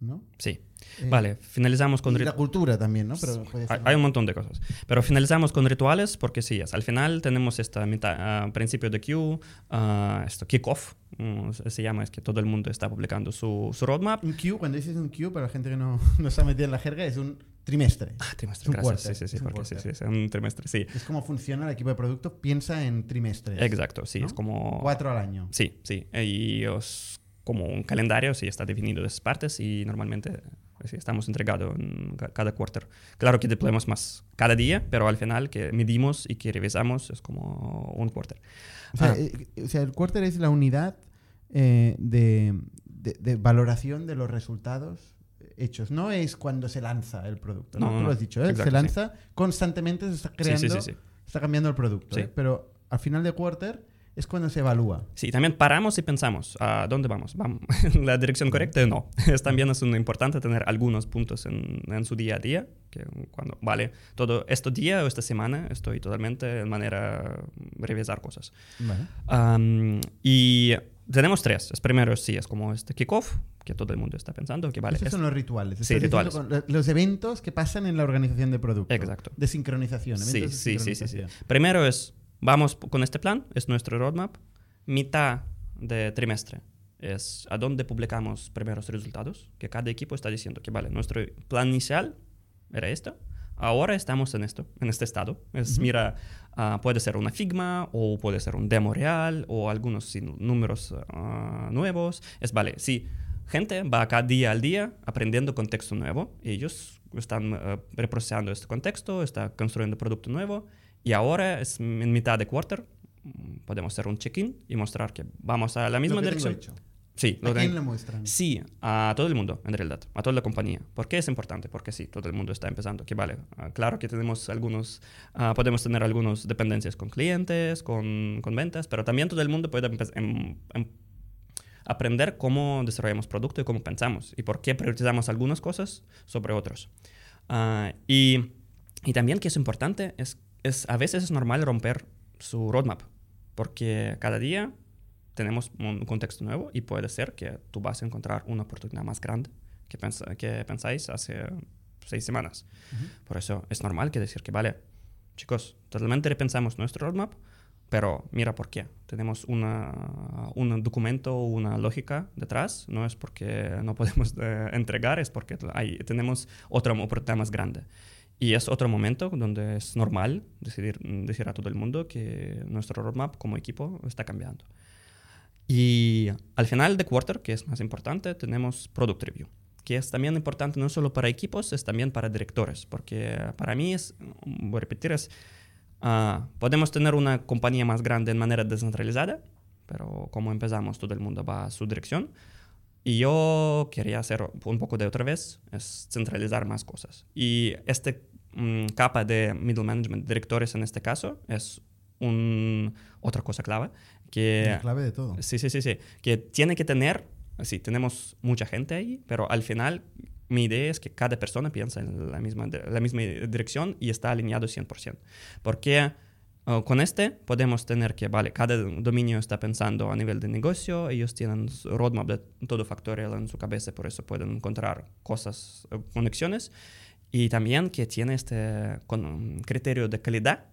¿no? Sí. Eh, vale, finalizamos con... Y la cultura también, ¿no? Pero hay, un montón de cosas. Pero finalizamos con rituales porque sí, es, al final tenemos esta mitad, uh, principio de queue, uh, esto kickoff, um, se llama, es que todo el mundo está publicando su, su roadmap. Un queue, cuando dices un queue, para la gente que no, no está metida en la jerga, es un trimestre. Ah, trimestre, es un gracias. sí, sí, sí, porque sí, sí, es un trimestre, sí. Es como funciona el equipo de producto, piensa en trimestres. Exacto, sí, ¿no? es como... Cuatro al año. Sí, sí, y os como un calendario, sí está definido de esas partes y normalmente sí, estamos entregados en cada quarter. Claro que deployamos más cada día, pero al final que medimos y que revisamos es como un quarter. O sea, ah. eh, o sea el quarter es la unidad eh, de, de, valoración de los resultados hechos. No es cuando se lanza el producto, ¿no? Tú lo has dicho, ¿eh? se lanza constantemente, se está creando, está cambiando el producto. ¿eh? Pero al final de quarter es cuando se evalúa. Sí, también paramos y pensamos, ¿a dónde vamos? ¿Vamos en la dirección correcta? No. Es también es importante tener algunos puntos en, en, su día a día, que cuando, vale, todo este día o esta semana estoy totalmente en manera de revisar cosas. Vale. y tenemos tres. El primero sí, es como este kickoff, que todo el mundo está pensando que vale. Esos son los rituales. Sí, rituales. los eventos que pasan en la organización de producto. Exacto. De sincronización. Sí, sí, sí, sí, sí. Primero es Vamos con este plan, es nuestro roadmap. Mitad de trimestre es a dónde publicamos primeros resultados, que cada equipo está diciendo que, vale, nuestro plan inicial era esto, ahora estamos en esto, en este estado. Es, mira, uh, puede ser una Figma o puede ser un demo real o algunos números uh, nuevos. Es, vale, si gente va cada día al día aprendiendo contexto nuevo, ellos están uh, reprocesando este contexto, están construyendo producto nuevo y ahora es en mitad de quarter, podemos hacer un check-in y mostrar que vamos a la misma lo que dirección. Hecho. Sí, ¿A quién le muestran? Sí, a todo el mundo, en realidad, a toda la compañía. ¿Por qué es importante? Porque sí, todo el mundo está empezando. Que vale, uh, claro que tenemos algunos, uh, podemos tener algunas dependencias con clientes, con, con, ventas, pero también todo el mundo puede em, em, aprender cómo desarrollamos producto y cómo pensamos y por qué priorizamos algunas cosas sobre otras. Uh, y, y también que es importante es es, a veces es normal romper su roadmap, porque cada día tenemos un contexto nuevo y puede ser que tú vas a encontrar una oportunidad más grande que, que pensáis hace seis semanas. Por eso es normal que decir que, vale, chicos, totalmente repensamos nuestro roadmap pero mira por qué. Tenemos una, un documento, una lógica detrás. No es porque no podemos eh, entregar, es porque hay, tenemos otra oportunidad más grande. Y es otro momento donde es normal decidir, decir a todo el mundo que nuestro roadmap como equipo está cambiando. Y al final de quarter, que es más importante, tenemos product review, que es también importante no solo para equipos, es también para directores, porque para mí es, voy a repetir, es, uh, podemos tener una compañía más grande en manera descentralizada, pero como empezamos, todo el mundo va a su dirección. Y yo quería hacer un poco de otra vez, es centralizar más cosas. Y este um, capa de middle management, directores en este caso, es un, otra cosa clave. Que, La clave de todo. Sí, sí, sí, sí. Que tiene que tener, sí, tenemos mucha gente ahí, pero al final mi idea es que cada persona piensa en la misma, la misma dirección y está alineado 100%. Porque uh, con este podemos tener que, vale, cada dominio está pensando a nivel de negocio, ellos tienen su roadmap de todo factorial en su cabeza, por eso pueden encontrar cosas, uh, conexiones. Y también que tiene este con, criterio de calidad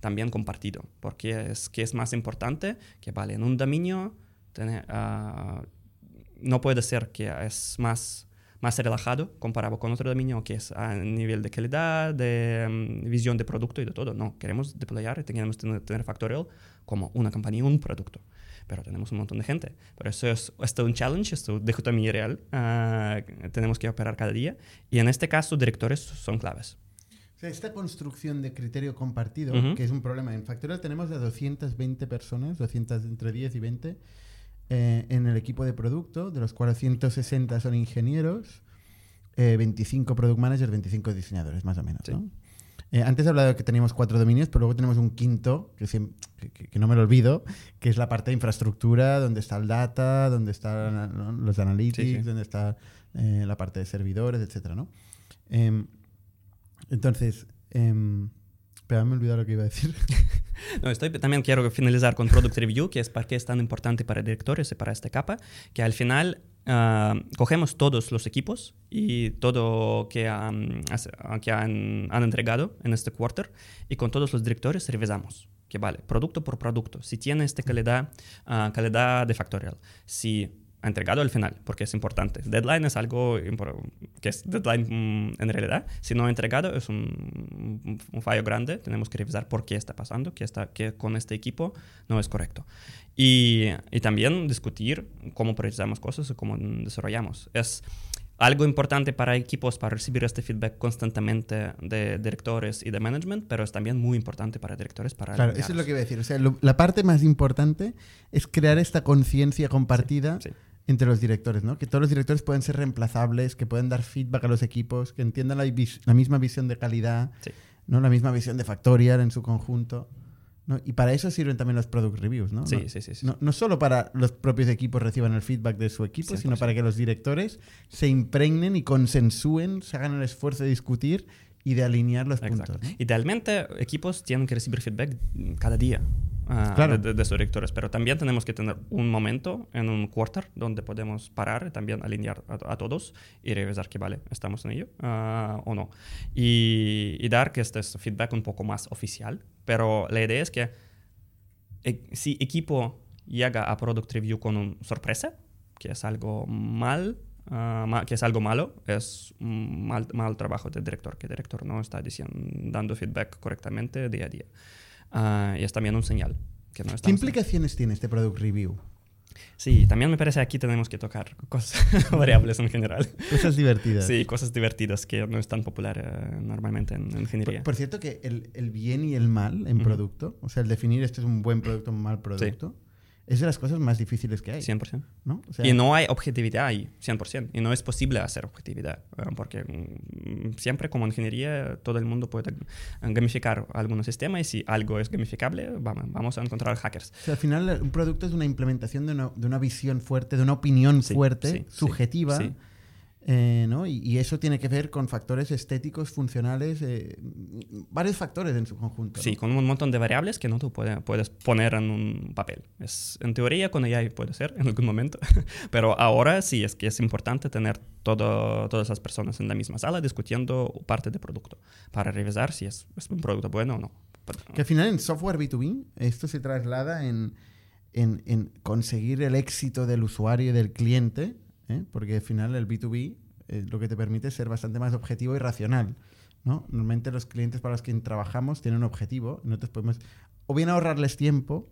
también compartido, porque es que es más importante que, vale, en un dominio tener, uh, no puede ser que es más, más relajado comparado con otro dominio que es a nivel de calidad, de um, visión de producto y de todo. No, queremos deployar y queremos tener, tener Factorial como una compañía, un producto. Pero tenemos un montón de gente. Por eso es, esto es un challenge, esto dicotomía real. Uh, tenemos que operar cada día. Y en este caso, directores son claves. O sea, esta construcción de criterio compartido, Ujú. que es un problema. En Factorial tenemos de 220 personas, 200 entre 10 y 20, eh, en el equipo de producto, de los cuales 160 son ingenieros, eh, 25 product managers, 25 diseñadores, más o menos. Sí. ¿no? Eh, antes he hablado de que teníamos cuatro dominios, pero luego tenemos un quinto, que, siem- que- que- no me lo olvido, que es la parte de infraestructura, donde está el data, donde están ¿no? los analytics, Sí, sí. donde está eh, la parte de servidores, etcétera, ¿no? Em, entonces, em, pero me he olvidado lo que iba a decir. No, estoy, también quiero finalizar con Product Review, que es por qué es tan importante para directores y para esta capa, que al final ah, cogemos todos los equipos y todo que, hace- que han, han entregado en este quarter y con todos los directores revisamos. Que vale, producto por producto. Si tiene esta calidad, ah, calidad de factorial. Si ha entregado al final, porque es importante. Deadline es algo que es deadline mm, en realidad. Si no ha entregado es un- un fallo grande. Tenemos que revisar por qué está pasando, qué, está, qué con este equipo no es correcto. Y, y también discutir cómo priorizamos cosas y cómo desarrollamos. Es algo importante para equipos para recibir este feedback constantemente de directores y de management, pero es también muy importante para directores para Claro, eso es lo que iba a decir. O sea, lo- la parte más importante es crear esta conciencia compartida Sí. entre los directores, ¿no? Que todos los directores pueden ser reemplazables, que pueden dar feedback a los equipos, que entiendan la, misma visión de calidad, Sí. ¿no? La misma visión de Factorial en su conjunto. ¿No? Y para eso sirven también los product reviews, ¿no? Sí, no, sí, sí, sí. No, no solo para los propios equipos reciban el feedback de su equipo, sino 100%. para que los directores se impregnen y consensúen, se hagan el esfuerzo de discutir y de alinear los Exacto. puntos. Idealmente, equipos tienen que recibir feedback cada día ah, Claro. de, de- sus directores, pero también tenemos que tener un momento en un quarter donde podemos parar y también alinear a, a todos y revisar que, vale, estamos en ello ah, o no. Y, y dar que este es feedback un poco más oficial, pero la idea es que e- si equipo llega a Product Review con una sorpresa, que es algo mal, ma- que es algo malo, es mal, mal trabajo del director, que el director no está diciendo, dando feedback correctamente día a día. Ah, y es también un señal. Que no ¿Qué implicaciones tiene este product review? Sí, también me parece aquí tenemos que tocar cosas variables en general. Cosas divertidas. Sí, cosas divertidas que no es tan popular eh, normalmente en, en ingeniería. Por, por cierto, que el, el bien y el mal en producto, o sea, el definir este es un buen producto o un mal producto, es de las cosas más difíciles que hay. 100%. ¿no? O sea, y no hay objetividad ahí, 100%. Y no es posible hacer objetividad, porque mm, siempre como ingeniería todo el mundo puede gamificar algún sistema y si algo es gamificable, vamos, a encontrar hackers. o sea, al final un producto es una implementación de una, de una visión fuerte, de una opinión Sí, fuerte, sí, subjetiva, sí. Eh, ¿no? Y, y eso tiene que ver con factores estéticos, funcionales, eh, varios factores en su conjunto. Sí, ¿no? con un montón de variables que no tú puede- puedes poner en un papel. Es, en teoría con AI puede ser en algún momento, pero ahora sí es que es importante tener todo, todas las personas en la misma sala discutiendo parte del producto para revisar si es, es un producto bueno o no. Que al final en software B2B esto se traslada en, en, en conseguir el éxito del usuario y del cliente, ¿eh? porque al final el B2B eh, lo que te permite es ser bastante más objetivo y racional. ¿no? Normalmente los clientes para los que trabajamos tienen un objetivo, nosotros podemos o bien ahorrarles tiempo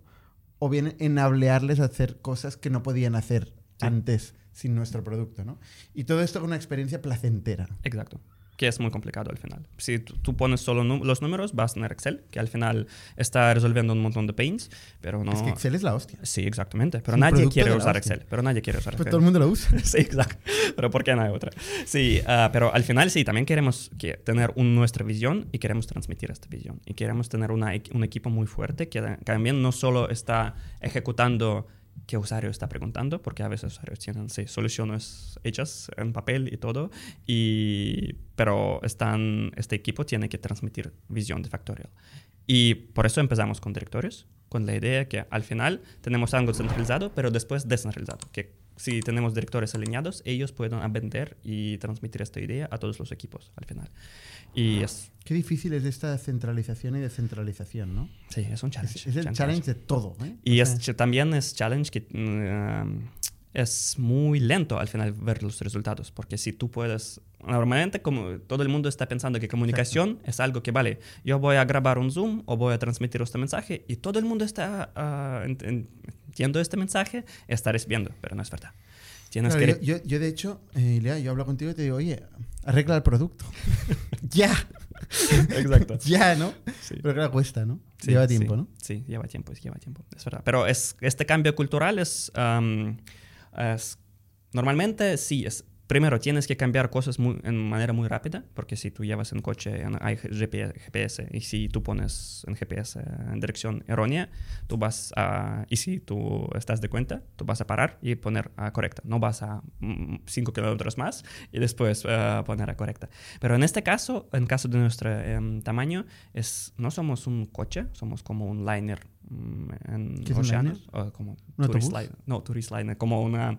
o bien enablearles a hacer cosas que no podían hacer antes sin nuestro producto. ¿no? Y todo esto con una experiencia placentera. Exacto que es muy complicado al final. Si tú, pones solo los números, vas a tener Excel, que al final está resolviendo un montón de pains, pero no... Es que Excel es la hostia. Sí, exactamente. Pero nadie quiere usar Excel. Pero nadie quiere usar Excel. todo el mundo lo usa. sí, exacto. Pero ¿por qué no hay otra? Sí, ah, pero al final sí, también queremos que tener nuestra visión y queremos transmitir esta visión. Y queremos tener una, un equipo muy fuerte que también no solo está ejecutando qué usuario está preguntando, porque a veces usuarios tienen sí, soluciones hechas en papel y todo, y, pero están, este equipo tiene que transmitir visión de Factorial. Y por eso empezamos con directorios, con la idea que al final tenemos algo centralizado, pero después descentralizado, que si tenemos directores alineados, ellos pueden vender y transmitir esta idea a todos los equipos al final. Y es... Qué difícil es esta centralización y descentralización, ¿no? Sí, es un challenge. Es, el challenge, de todo. ¿eh? Y es, también es challenge que mm, es muy lento al final ver los resultados, porque si tú puedes... Normalmente como todo el mundo está pensando que comunicación es algo que, vale, yo voy a grabar un Zoom o voy a transmitir este mensaje y todo el mundo está uh, entiendo este mensaje, está recibiendo, pero no es verdad. yo, yo, de hecho, eh, yo hablo contigo y te digo, oye, arregla el producto. ya. Exacto. ya, ¿no? Pero claro, cuesta, ¿no? lleva tiempo, ¿no? Sí, lleva tiempo, lleva tiempo, es verdad. Pero es, este cambio cultural es, es normalmente sí, es primero tienes que cambiar cosas muy, en manera muy rápida, porque si tú llevas en coche, hay GPS, y si tú pones en GPS en dirección errónea, tú vas a, y si tú estás de cuenta, tú vas a parar y poner a correcta, no vas a 5 mm, kilómetros más y después uh, poner a correcta. Pero en este caso, en caso de nuestro em, tamaño, es, no somos un coche, somos como un liner mm, en océanos, como tourist liner, no, tourist liner, como una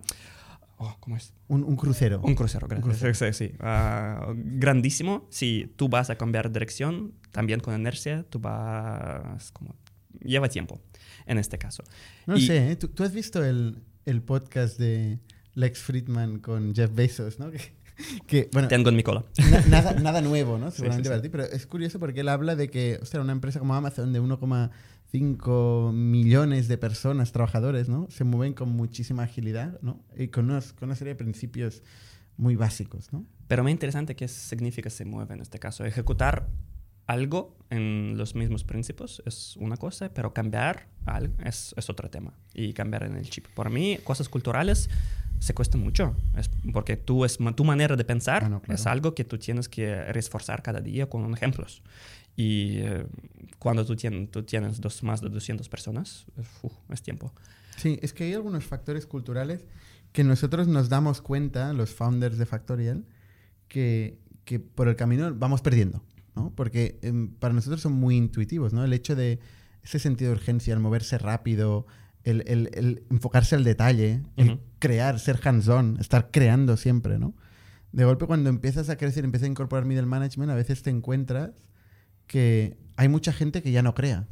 Oh, ¿Cómo es? Un, crucero. Un crucero, Sí, sí. Ah, grandísimo. Si tú vas a cambiar dirección, también con inercia, tú vas como... Lleva tiempo, en este caso. No sé, ¿eh? ¿Tú, has visto el, el, podcast de Lex Friedman con Jeff Bezos, ¿no? Que, bueno, Tengo en mi cola. nada, nada nuevo, ¿no? Seguramente para ti, pero es curioso porque él habla de que, o sea, una empresa como Amazon de 1, 5 millones de personas, trabajadores, ¿no? Se mueven con muchísima agilidad, ¿no? Y con, con una serie de principios muy básicos, ¿no? Pero muy interesante qué significa se mueve en este caso. Ejecutar algo en los mismos principios es una cosa, pero cambiar algo es, es otro tema. Y cambiar en el chip. Por mí, cosas culturales se cuesta mucho, es porque tú es, tu manera de pensar ah, es algo que tú tienes que reforzar cada día con ejemplos. Y eh, cuando tú, tienes, tú tienes dos, más de 200 personas, es tiempo. Sí, es que hay algunos factores culturales que nosotros nos damos cuenta, los founders de Factorial, que, que por el camino vamos perdiendo, ¿no? Porque em, para nosotros son muy intuitivos, ¿no? El hecho de ese sentido de urgencia, el moverse rápido, el, el, el enfocarse al detalle, el crear, ser hands-on, estar creando siempre, ¿no? De golpe cuando empiezas a crecer, empiezas a incorporar middle management, a veces te encuentras que hay mucha gente que ya no crea.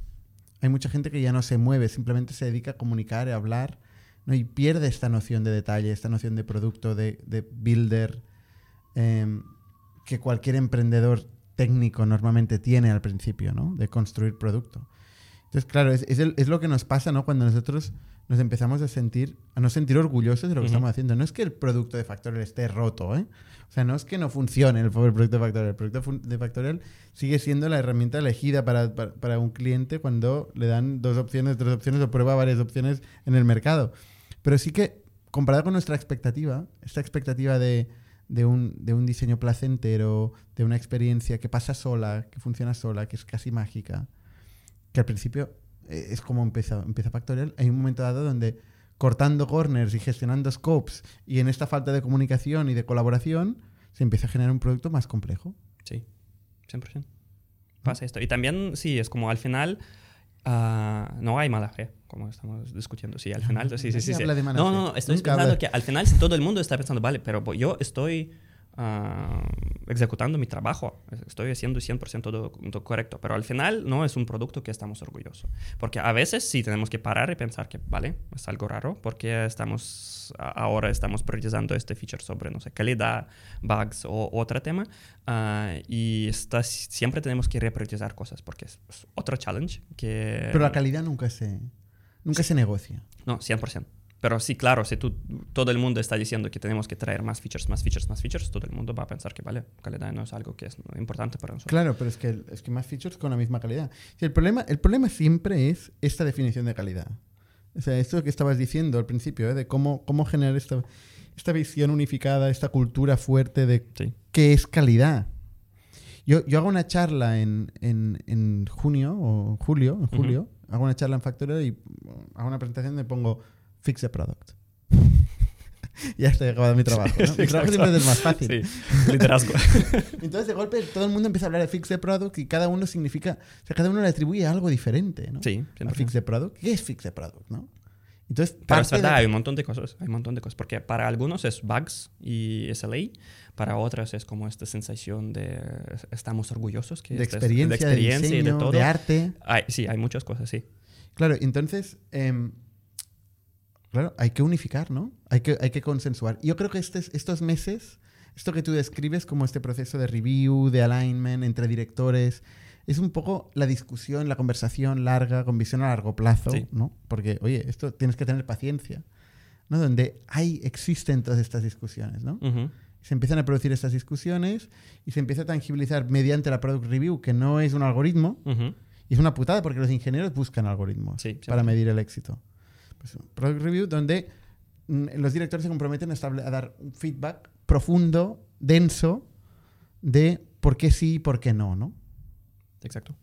Hay mucha gente que ya no se mueve, simplemente se dedica a comunicar, a hablar, ¿no? y pierde esta noción de detalle, esta noción de producto, de, builder, em, que cualquier emprendedor técnico normalmente tiene al principio, ¿no? de construir producto. Entonces, claro, es, es, lo que nos pasa ¿no? cuando nosotros nos empezamos a sentir, a no sentir orgullosos de lo que estamos haciendo. No es que el producto de Factorial esté roto, ¿eh? O sea, no es que no funcione el, producto de Factorial. El producto de Factorial sigue siendo la herramienta elegida para, para, un cliente cuando le dan dos opciones, tres opciones o prueba varias opciones en el mercado. Pero sí que, comparado con nuestra expectativa, esta expectativa de, de, un, de un diseño placentero, de una experiencia que pasa sola, que funciona sola, que es casi mágica, que al principio eh, es como empieza, empieza Factorial, hay un momento dado donde cortando corners y gestionando scopes y en esta falta de comunicación y de colaboración, se empieza a generar un producto más complejo. Sí, 100%. Pasa esto. Y también, sí, es como al final... Ah, no hay mala fe, como estamos discutiendo. Sí, al final. Sí, sí, sí. no, no, estoy pensando que al final, si todo el mundo está pensando, vale, pero yo estoy ah, ejecutando mi trabajo, estoy haciendo 100% todo, todo, correcto, pero al final no es un producto que estamos orgullosos. Porque a veces sí tenemos que parar y pensar que, vale, es algo raro, porque estamos, ahora estamos priorizando este feature sobre, no sé, calidad, bugs o otro tema, ah, y está, siempre tenemos que repriorizar cosas, porque es, es otro challenge que... Pero la calidad nunca se, nunca se negocia. No, 100%. Pero sí, claro, si tú, todo el mundo está diciendo que tenemos que traer más features, más features, más features, todo el mundo va a pensar que, vale, calidad no es algo que es importante para nosotros. Claro, pero es que, es que más features con la misma calidad. el, problema, el problema siempre es esta definición de calidad. O sea, esto que estabas diciendo al principio, ¿eh? de cómo, cómo generar esta, esta visión unificada, esta cultura fuerte de qué es calidad. Yo, yo hago una charla en, en, en junio o julio, en julio, hago una charla en Factorial y hago una presentación donde pongo fix the product. ya estoy acabado mi trabajo. ¿no? Mi trabajo siempre es más fácil. Sí, liderazgo. Entonces, de golpe, todo el mundo empieza a hablar de fix the product y cada uno significa, o sea, cada uno le atribuye algo diferente, ¿no? Sí, a fix the product. ¿Qué es fix the product, no? Entonces, Pero es verdad, hay un montón de cosas, hay un montón de cosas, porque para algunos es bugs y SLA, para otras es como esta sensación de estamos orgullosos que de experiencia, de, experiencia de, diseño, de, todo. de arte. sí, hay muchas cosas, sí. Claro, entonces eh, Claro, hay que unificar, ¿no? Hay que, hay que consensuar. Yo creo que este, estos meses, esto que tú describes como este proceso de review, de alignment entre directores, es un poco la discusión, la conversación larga, con visión a largo plazo, ¿no? Porque, oye, esto tienes que tener paciencia, ¿no? Donde hay, existen todas estas discusiones, ¿no? Se empiezan a producir estas discusiones y se empieza a tangibilizar mediante la product review, que no es un algoritmo, y es una putada porque los ingenieros buscan algoritmos para medir el éxito. Pues, product review, donde mm, los directores se comprometen a, dar un feedback profundo, denso, de por qué sí y por qué no, ¿no? Exacto.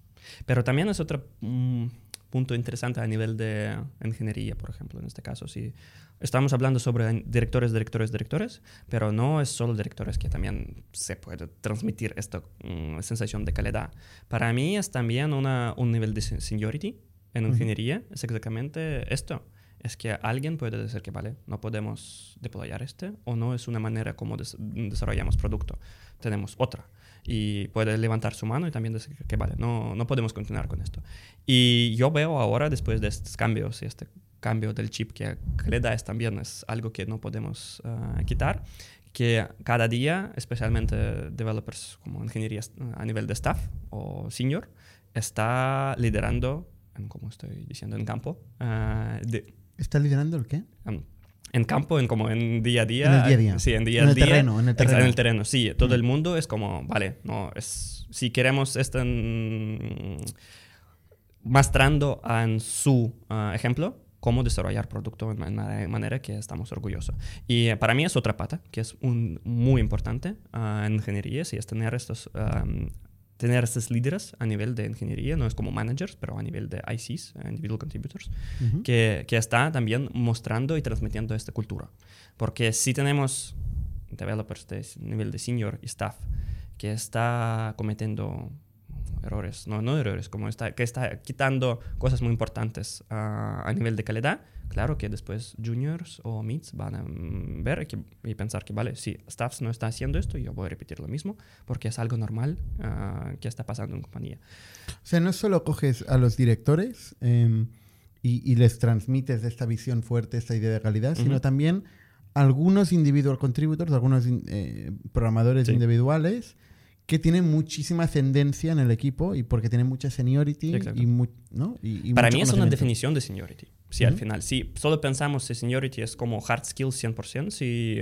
Pero también es otro mm, punto interesante a nivel de ingeniería, por ejemplo, en este caso. Si estamos hablando sobre directores, directores, directores, pero no es solo directores que también se puede transmitir esta mm, sensación de calidad. Para mí es también una, un nivel de seniority en ingeniería, es exactamente esto es que alguien puede decir que, vale, no podemos deployar este o no es una manera como desarrollamos producto, tenemos otra. Y puede levantar su mano y también decir que, vale, no, no podemos continuar con esto. Y yo veo ahora, después de estos cambios y este cambio del chip que, le da es también es algo que no podemos ah, quitar, que cada día, especialmente developers como ingeniería a nivel de staff o senior, está liderando, como estoy diciendo, en campo, uh, de, ¿Está liderando el qué? en campo, en como en día a día. En el día a día. Sí, en día en el terreno, en el terreno. En el terreno, sí. Todo el mundo es como, vale, no, es, si queremos mm, mostrando en su ah, ejemplo cómo desarrollar producto de manera, manera que estamos orgullosos. Y eh, para mí es otra pata que es un, muy importante uh, en ingeniería, si es tener estos tener estos líderes a nivel de ingeniería, no es como managers, pero a nivel de ICs, eh, individual contributors, que, que está también mostrando y transmitiendo esta cultura. Porque si tenemos developers de nivel de senior y staff que está cometiendo errores, no, no errores, como está, que está quitando cosas muy importantes a nivel de calidad, claro que después juniors o mids van a mm, ver y, pensar que, vale, si staffs no está haciendo esto, yo voy a repetir lo mismo, porque es algo normal ah, que está pasando en compañía. O sea, no solo coges a los directores em, y, les transmites esta visión fuerte, esta idea de calidad, sino también algunos individual contributors, algunos eh, programadores individuales que tienen muchísima ascendencia en el equipo y porque tienen mucha seniority y, ¿no? Para mí es una definición de seniority. Sí, al final. Si solo pensamos que seniority es como hard skills 100%, si,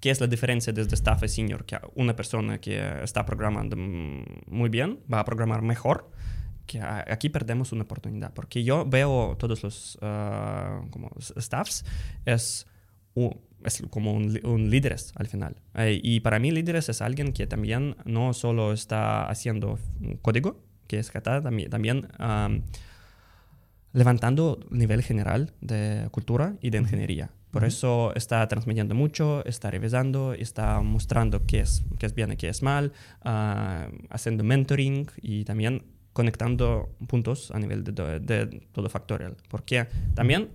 ¿qué es la diferencia desde staff y senior? Que una persona que está programando muy bien va a programar mejor que aquí perdemos una oportunidad, porque yo veo todos los uh, como staffs, es es como un, un líderes al final. Eh, y para mí líderes es alguien que también no solo está haciendo código, que es también, también levantando el nivel general de cultura y de ingeniería. Por eso está transmitiendo mucho, está revisando, está mostrando qué es, qué es bien y qué es mal, ah, haciendo mentoring y también conectando puntos a nivel de, de, todo factorial. Porque también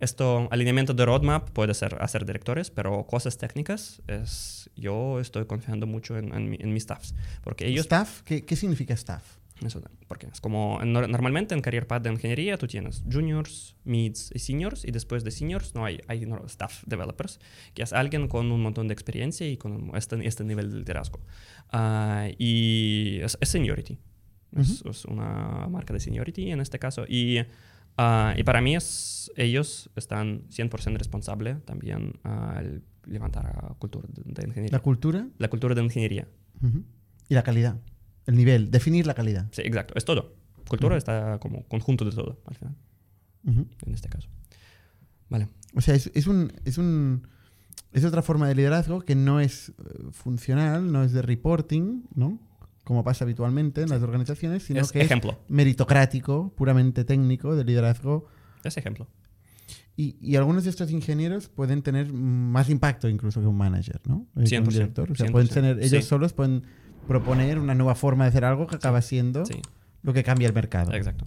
esto, alineamiento de roadmap puede ser hacer directores, pero cosas técnicas, es, yo estoy confiando mucho en, en, mi- en mis staffs. Porque ellos... ¿Staff? ¿Qué, qué significa staff? Eso, porque es como no- normalmente en Career Path de ingeniería tú tienes juniors, mids y seniors y después de seniors no hay, hay no, staff developers, que es alguien con un montón de experiencia y con este, este nivel de liderazgo. Ah, y es, es seniority. Es, es una marca de seniority en este caso. Y, ah, y para mí es, ellos están 100% responsables también al levantar la cultura de, ingeniería. ¿La cultura? la cultura de ingeniería. Ujú. Y la calidad. El nivel. Definir la calidad. Sí, exacto. Es todo. Cultura está como conjunto de todo, al final, Ujú. en este caso. Vale. O sea, es, es un, es un. Es otra forma de liderazgo que no es eh, funcional, no es de reporting, ¿no? Como pasa habitualmente en las organizaciones, sino es que es meritocrático, puramente técnico, de liderazgo. Es ejemplo. Y, y algunos de estos ingenieros pueden tener más impacto incluso que un manager, ¿no? Eh, que un 100%, director. O sea, pueden 100%, tener, ellos sí. solos pueden proponer una nueva forma de hacer algo que acaba siendo Sí, lo que cambia el mercado. exacto.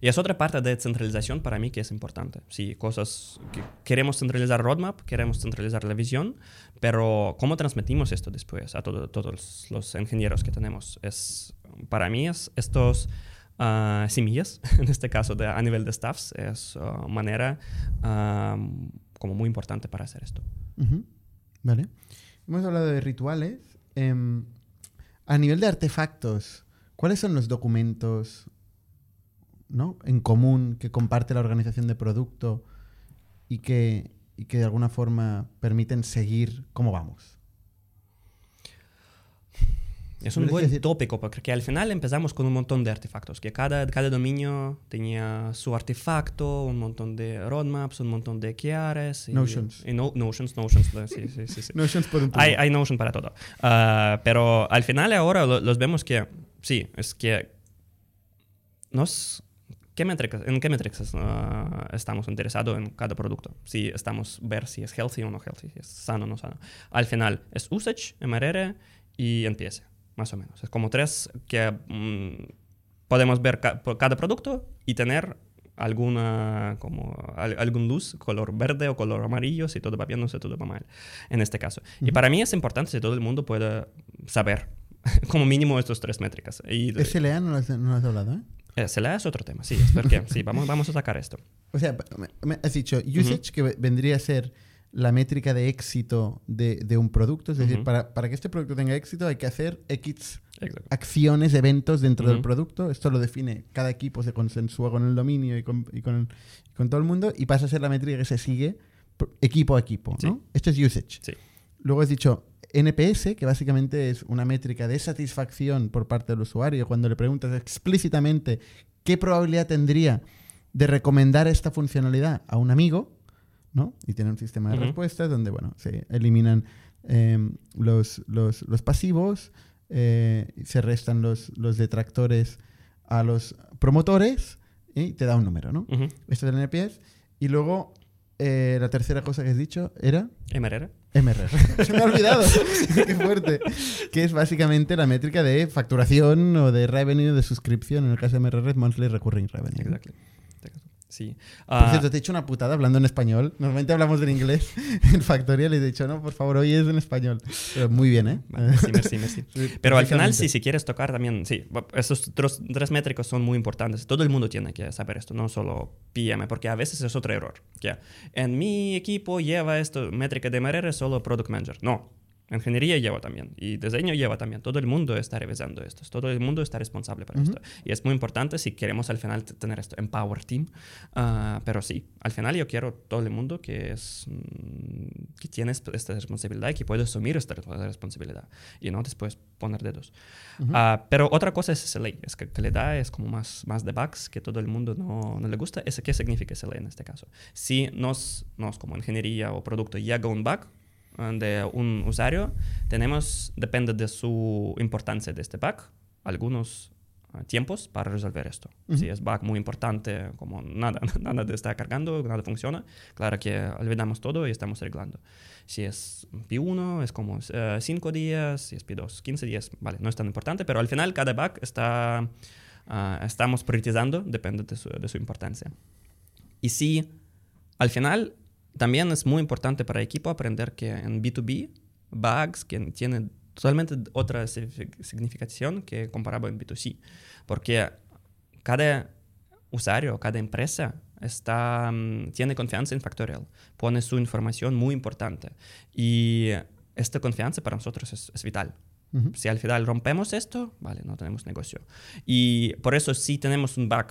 Y es otra parte de centralización para mí que es importante. Sí, cosas que queremos centralizar roadmap, queremos centralizar la visión, pero ¿cómo transmitimos esto después a todo- todos los ingenieros que tenemos? Es, para mí es estos ah, semillas, en este caso de, a nivel de staffs, es ah, manera ah, como muy importante para hacer esto. Ujú. Vale. Hemos hablado de rituales. Em, a nivel de artefactos, ¿cuáles son los documentos ¿no? en común que comparte la organización de producto y que, y que de alguna forma permiten seguir cómo vamos? Es un buen decir- tópico, porque al final empezamos con un montón de artefactos, que cada, cada dominio tenía su artefacto, un montón de roadmaps, un montón de QRs. Y, Notions. y no- notions, Notions, sí, sí, sí. sí. Notions por un. Hay, hay Notion para todo. Ah, pero al final ahora lo- los vemos que, sí, es que nos... ¿Qué métricas, ¿En qué métricas ah, estamos interesados en cada producto? Si estamos ver si es healthy o no healthy, si es sano o no sano. Al final es usage, MRR y NPS, más o menos. Es como tres que mm, podemos ver ca- por cada producto y tener alguna como al- algún luz color verde o color amarillo si todo va bien o si todo va mal en este caso y para mí es importante si todo el mundo puede saber como mínimo estas tres métricas y SLA no lo has, no lo has hablado, ¿eh? Eh, se la es otro tema sí es porque sí vamos vamos a sacar esto O sea, me- has dicho usage, que vendría a ser la métrica de éxito de, de un producto. Es decir, para, para que este producto tenga éxito hay que hacer X exacto acciones, eventos dentro del producto. Esto lo define cada equipo, se consensúa con el dominio y con, y con, y con todo el mundo y pasa a ser la métrica que se sigue equipo a equipo. Esto es usage. sí Luego has dicho NPS, que básicamente es una métrica de satisfacción por parte del usuario. Cuando le preguntas explícitamente qué probabilidad tendría de recomendar esta funcionalidad a un amigo, ¿no? Y tiene un sistema de respuestas donde, bueno, se eliminan eh, los, los- los pasivos, eh, se restan los, los detractores a los promotores y te da un número, ¿no? Ujú. Esto es el NPS. Y luego, eh, la tercera cosa que has dicho era... MRR MRR. Se me ha olvidado. Qué fuerte. Que es básicamente la métrica de facturación o de revenue, de suscripción. En el caso de MRR Monthly Recurring Revenue. ¿no? Sí Por Ah, cierto, te he hecho una putada hablando en español. Normalmente hablamos en inglés en Factorial y te he dicho, no, por favor, hoy es en español. Pero muy bien, ¿eh? Merci, merci, merci. Pero al final, sí, sí si quieres tocar también, sí, esos tres, tres métricos son muy importantes. Todo el mundo tiene que saber esto, no solo PM, porque a veces es otro error. Que en mi equipo lleva esto, métrica de MRR, solo Product Manager. No, ingeniería lleva también y diseño lleva también. Todo el mundo está revisando esto, todo el mundo está responsable para esto. Y es muy importante si queremos al final tener esto, Empower Team. Ah, pero sí, al final yo quiero todo el mundo que, es, mm, que tiene est- esta responsabilidad y que puede asumir esta responsabilidad y no después poner dedos. Ah, pero otra cosa es SLA, es que calidad es como más, más de bugs que todo el mundo no, no le gusta. ¿Ese ¿Qué significa SLA en este caso? Si nos, nos como ingeniería o producto llega un bug de un usuario, tenemos, depende de su importancia de este bug, algunos ah, tiempos para resolver esto. Si es bug muy importante, como nada, nada está cargando, nada funciona, claro que olvidamos todo y estamos arreglando. Si es P1, es como 5 días, si es P2, 15 días, vale, no es tan importante, pero al final cada bug está, ah, estamos priorizando, depende de su, de su importancia. Y si al final, también es muy importante para el equipo aprender que en B2B, bugs que tienen totalmente otra significación que comparable en B2C. Porque cada usuario, cada empresa está, mm, tiene confianza en Factorial, pone su información muy importante. Y esta confianza para nosotros es, vital. Si al final rompemos esto, vale, no tenemos negocio. Y por eso si tenemos un bug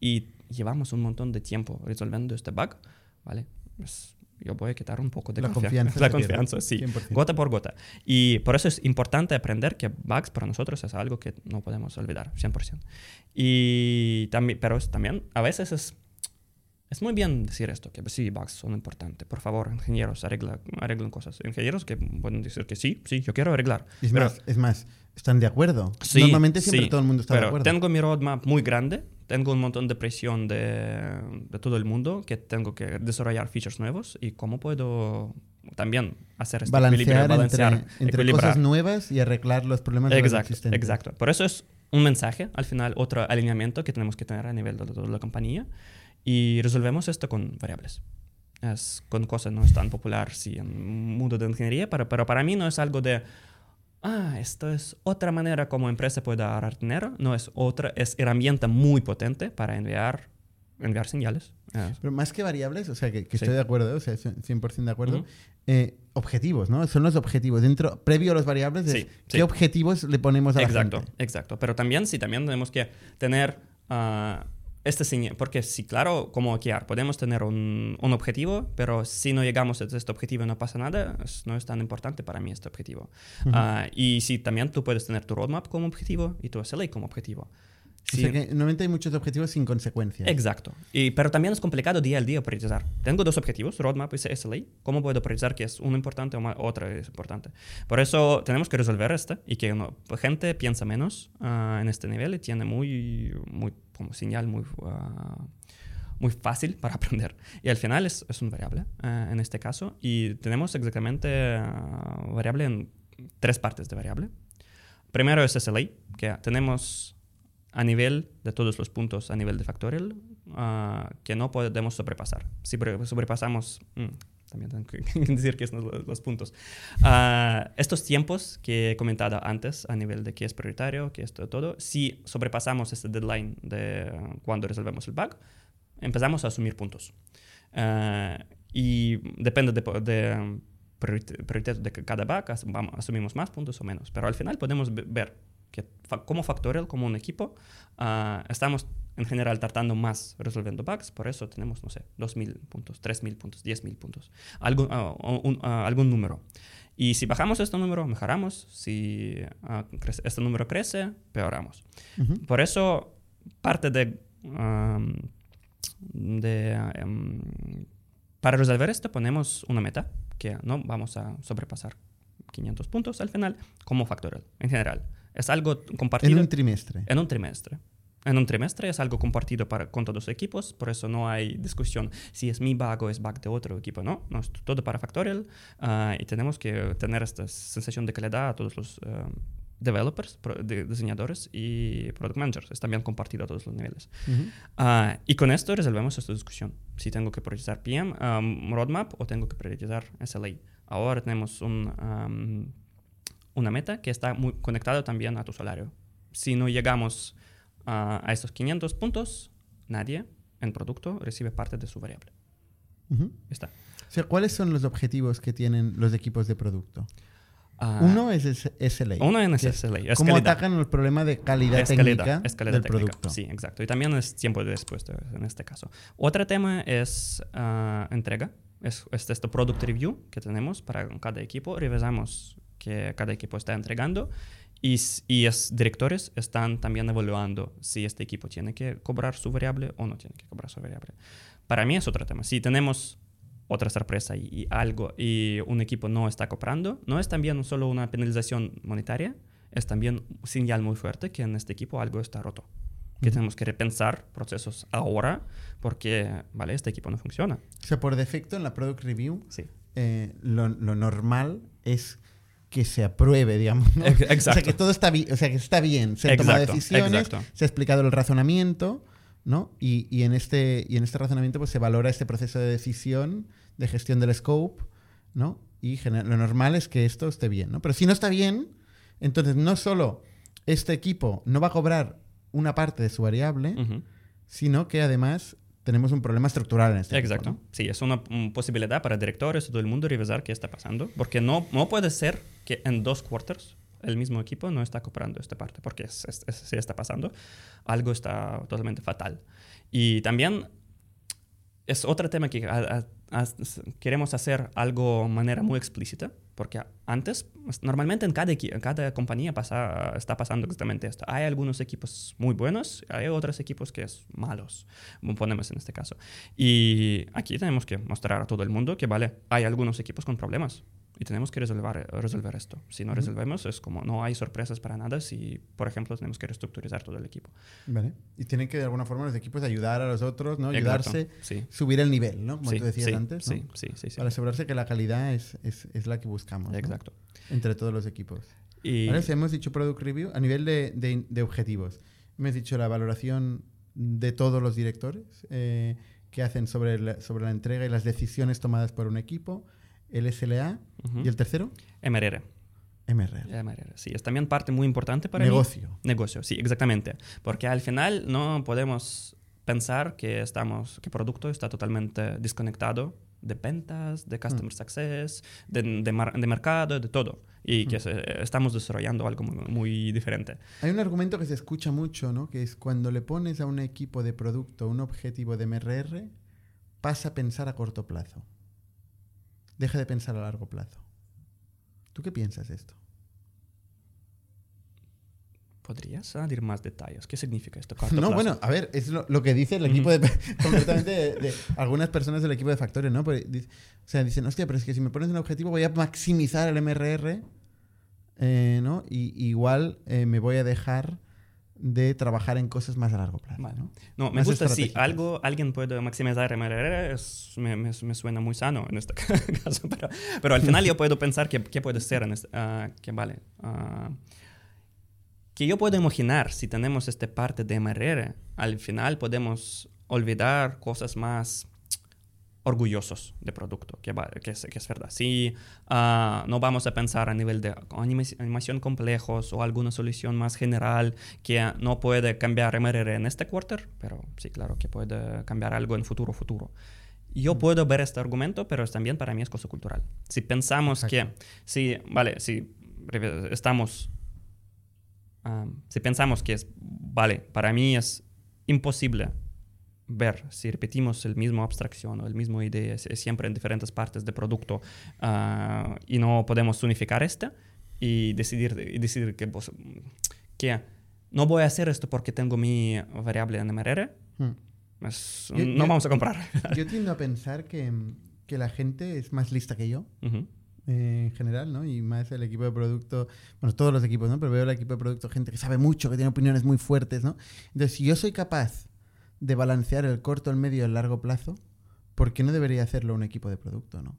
y llevamos un montón de tiempo resolviendo este bug, ¿vale? Pues yo voy a quitar un poco de la confianza. La confianza, sí. Gota por gota. Y por eso es importante aprender que bugs para nosotros es algo que no podemos olvidar, 100%. Y también, pero también a veces es, es muy bien decir esto, que sí, bugs son importantes. Por favor, ingenieros, arregla, arreglen cosas. Ingenieros que pueden decir que sí, sí, yo quiero arreglar. Es, pero, más, es más, están de acuerdo. Normalmente siempre todo el mundo está de acuerdo. Tengo mi roadmap muy grande tengo un montón de presión de, de, todo el mundo que tengo que desarrollar features nuevos y cómo puedo también hacer este balancear, balancear entre, cosas nuevas y arreglar los problemas exacto, existentes. Exacto. Por eso es un mensaje, al final otro alineamiento que tenemos que tener a nivel de toda la compañía y resolvemos esto con variables. Es con cosas no es tan popular sí, en el mundo de ingeniería, pero, pero para mí no es algo de ah, esto es otra manera como empresa puede ahorrar dinero, no es otra, es herramienta muy potente para enviar, enviar señales. Ah. Pero más que variables, o sea, que, estoy de acuerdo, o sea, 100% de acuerdo, eh, objetivos, ¿no? Son los objetivos. Dentro, previo a los variables, ¿qué objetivos le ponemos a la exacto, gente? Exacto, pero también sí, también tenemos que tener... Uh, este porque sí, claro, como guiar, podemos tener un, un, objetivo, pero si no llegamos a este objetivo no pasa nada, no es tan importante para mí este objetivo. Ah, y sí, también tú puedes tener tu roadmap como objetivo y tu SLA como objetivo. Sí. O sea que normalmente hay muchos objetivos sin consecuencias. Exacto. Y, pero también es complicado día al día priorizar. Tengo dos objetivos, roadmap y SLA. ¿Cómo puedo priorizar que es uno importante o otro es importante? Por eso tenemos que resolver esto y que la gente piensa menos ah, en este nivel y tiene muy, muy como señal muy, ah, muy fácil para aprender. Y al final es, es un variable ah, en este caso. Y tenemos exactamente variable en tres partes de variable. Primero es SLA, que tenemos a nivel de todos los puntos a nivel de factorial uh, que no podemos sobrepasar. Si sobrepasamos, mm, también tengo que decir que son los, los puntos. Uh, estos tiempos que he comentado antes a nivel de qué es prioritario, qué es todo, todo si sobrepasamos este deadline de cuando resolvemos el bug, empezamos a asumir puntos. Uh, y depende de, de prioridad de cada bug, asumimos más puntos o menos. Pero al final podemos ver que como Factorial, como un equipo, ah, estamos en general tratando más resolviendo bugs, por eso tenemos, no sé, 2.000 puntos, 3.000 puntos, 10.000 puntos, algún, uh, un, uh, algún número. Y si bajamos este número, mejoramos. Si este número crece, peoramos. Uh -huh. Por eso, parte de... Um, de um, para resolver esto, ponemos una meta que no vamos a sobrepasar 500 puntos al final como factorial en general. Es algo compartido. En un trimestre. En un trimestre. En un trimestre es algo compartido para, con todos los equipos, por eso no hay discusión si es mi bug o es bug de otro equipo, no, no es todo para Factorial uh, y tenemos que tener esta sensación de calidad a todos los uh, developers, de, diseñadores y product managers, es también compartido a todos los niveles. Uh -huh. uh, y con esto resolvemos esta discusión, si tengo que priorizar PM, um, roadmap o tengo que priorizar SLA. Ahora tenemos un... Um, una meta que está muy conectada también a tu salario. Si no llegamos a estos 500 puntos, nadie en producto recibe parte de su variable. Uh -huh. Está. O sea, ¿cuáles son los objetivos que tienen los equipos de producto? Uh, Uno es SLA. Uno es SLA. Es ¿Cómo calidad. atacan el problema de calidad es técnica calidad, es calidad del técnica. producto? Sí, exacto. Y también es tiempo de respuesta en este caso. Otro tema es uh, entrega. Es, es este product review que tenemos para cada equipo. Revisamos que cada equipo está entregando y, y los directores están también evaluando si este equipo tiene que cobrar su variable o no tiene que cobrar su variable. Para mí es otro tema. Si tenemos otra sorpresa y, y algo y un equipo no está cobrando, no es también solo una penalización monetaria, es también un señal muy fuerte que en este equipo algo está roto. Que tenemos que repensar procesos ahora porque, vale, este equipo no funciona. O sea, por defecto en la Product Review, Sí. eh, lo, lo normal es que se apruebe, digamos. exacto. O sea, que todo está bien, o sea, que está bien. Se han tomado decisiones, exacto. se ha explicado el razonamiento, ¿no? Y, y en este, y en este razonamiento pues, se valora este proceso de decisión, de gestión del scope, ¿no? Y lo normal es que esto esté bien, ¿no? Pero si no está bien, entonces no solo este equipo no va a cobrar una parte de su variable, sino que además tenemos un problema estructural en este Exacto. ¿no? Sí, es una posibilidad para directores y todo el mundo revisar qué está pasando, porque no, no puede ser que en dos quarters el mismo equipo no está cobrando esta parte, porque es, es- es- sí está pasando, algo está totalmente fatal. Y también es otro tema que a- a- a- queremos hacer algo de manera muy explícita, porque antes, pues, normalmente en cada, en cada compañía pasa, está pasando exactamente esto. Hay algunos equipos muy buenos, hay otros equipos que es malos, ponemos en este caso. Y aquí tenemos que mostrar a todo el mundo que, vale, hay algunos equipos con problemas y tenemos que resolver, resolver esto. Si no Ujú. resolvemos, es como no hay sorpresas para nada si, por ejemplo, tenemos que reestructurizar todo el equipo. Vale. Y tienen que de alguna forma los equipos ayudar a los otros, ¿no? Exacto. Ayudarse, Sí. subir el nivel, ¿no? Como sí, tú decías sí, antes, ¿no? Sí, sí, sí. sí. Para asegurarse que la calidad es, es- es la que buscamos. ¿no? Exacto. Entre todos los equipos. Y, Ahora, si hemos dicho Product Review, a nivel de, de- de objetivos, hemos dicho la valoración de todos los directores eh, que hacen sobre la, sobre la entrega y las decisiones tomadas por un equipo, el SLA Ujú. y el tercero, MRR. MRR. MRR, Sí, es también parte muy importante para mí. Negocio. Negocio, sí, exactamente. Porque al final no podemos pensar que estamos, que el producto está totalmente desconectado de ventas, de customer success, de, de, mar- de mercado, de todo. Y que se- estamos desarrollando algo muy, muy diferente. Hay un argumento que se escucha mucho, ¿no? Que es cuando le pones a un equipo de producto un objetivo de MRR, pasa a pensar a corto plazo. Deja de pensar a largo plazo. ¿Tú qué piensas de esto? ¿Podrías añadir más detalles? ¿Qué significa esto? corto No, plazo? bueno, a ver, es lo, lo que dice el equipo de. concretamente de, de algunas personas del equipo de factores, ¿no? Porque o sea, dicen, hostia, pero es que si me pones un objetivo voy a maximizar el MRR, eh, ¿no? Y igual eh, me voy a dejar de trabajar en cosas más a largo plazo. Vale. ¿no? No, me Más gusta si estratégicas. algo, alguien puede maximizar MRR, es- me, me- me suena muy sano en este caso, pero, pero al final yo puedo pensar que, que puede ser, en este- ah, que vale, ah, que yo puedo imaginar si tenemos esta parte de MRR, al final podemos olvidar cosas más orgullosos de producto, que, va- que, es, que es verdad. Si ah, no vamos a pensar a nivel de anima- animación complejos o alguna solución más general que no puede cambiar MRR en este quarter, pero sí, claro que puede cambiar algo en futuro, futuro. Yo puedo ver este argumento, pero también para mí es cosa cultural. Si pensamos que, si, vale, si estamos, ah, si pensamos que es, vale, para mí es imposible ver si repetimos el mismo abstracción o el mismo idea si- siempre en diferentes partes del producto ah, y no podemos unificar este y decidir, y decidir que, pues, que no voy a hacer esto porque tengo mi variable en MRR, Hmm. Yo- no yo- vamos a comprar. Yo tiendo a pensar que, que la gente es más lista que yo. Eh, en general, ¿no? Y más el equipo de producto, bueno, todos los equipos, ¿no? Pero veo el equipo de producto, gente que sabe mucho, que tiene opiniones muy fuertes, ¿no? Entonces, si yo soy capaz de balancear el corto, el medio y el largo plazo, ¿por qué no debería hacerlo un equipo de producto, no?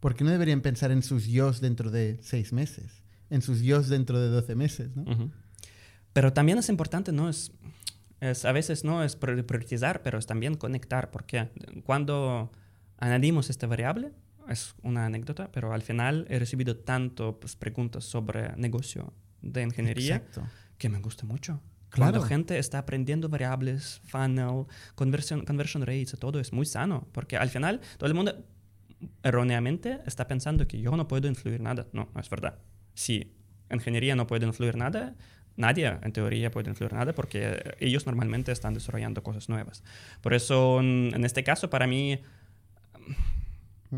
¿Por qué no deberían pensar en sus yos dentro de seis meses? En sus yos dentro de 12 meses, ¿no? Pero también es importante, ¿no? Es, es, a veces no es prior- priorizar, pero es también conectar, porque cuando añadimos esta variable, es una anécdota, pero al final he recibido tanto pues, preguntas sobre negocio de ingeniería Exacto. que me gusta mucho. Claro. Cuando gente está aprendiendo variables, funnel, conversion, conversion rates, todo es muy sano, porque al final todo el mundo erróneamente está pensando que yo no puedo influir nada. No, no es verdad. Si ingeniería no puede influir nada, nadie en teoría puede influir nada porque ellos normalmente están desarrollando cosas nuevas. Por eso, en, este caso, para mí,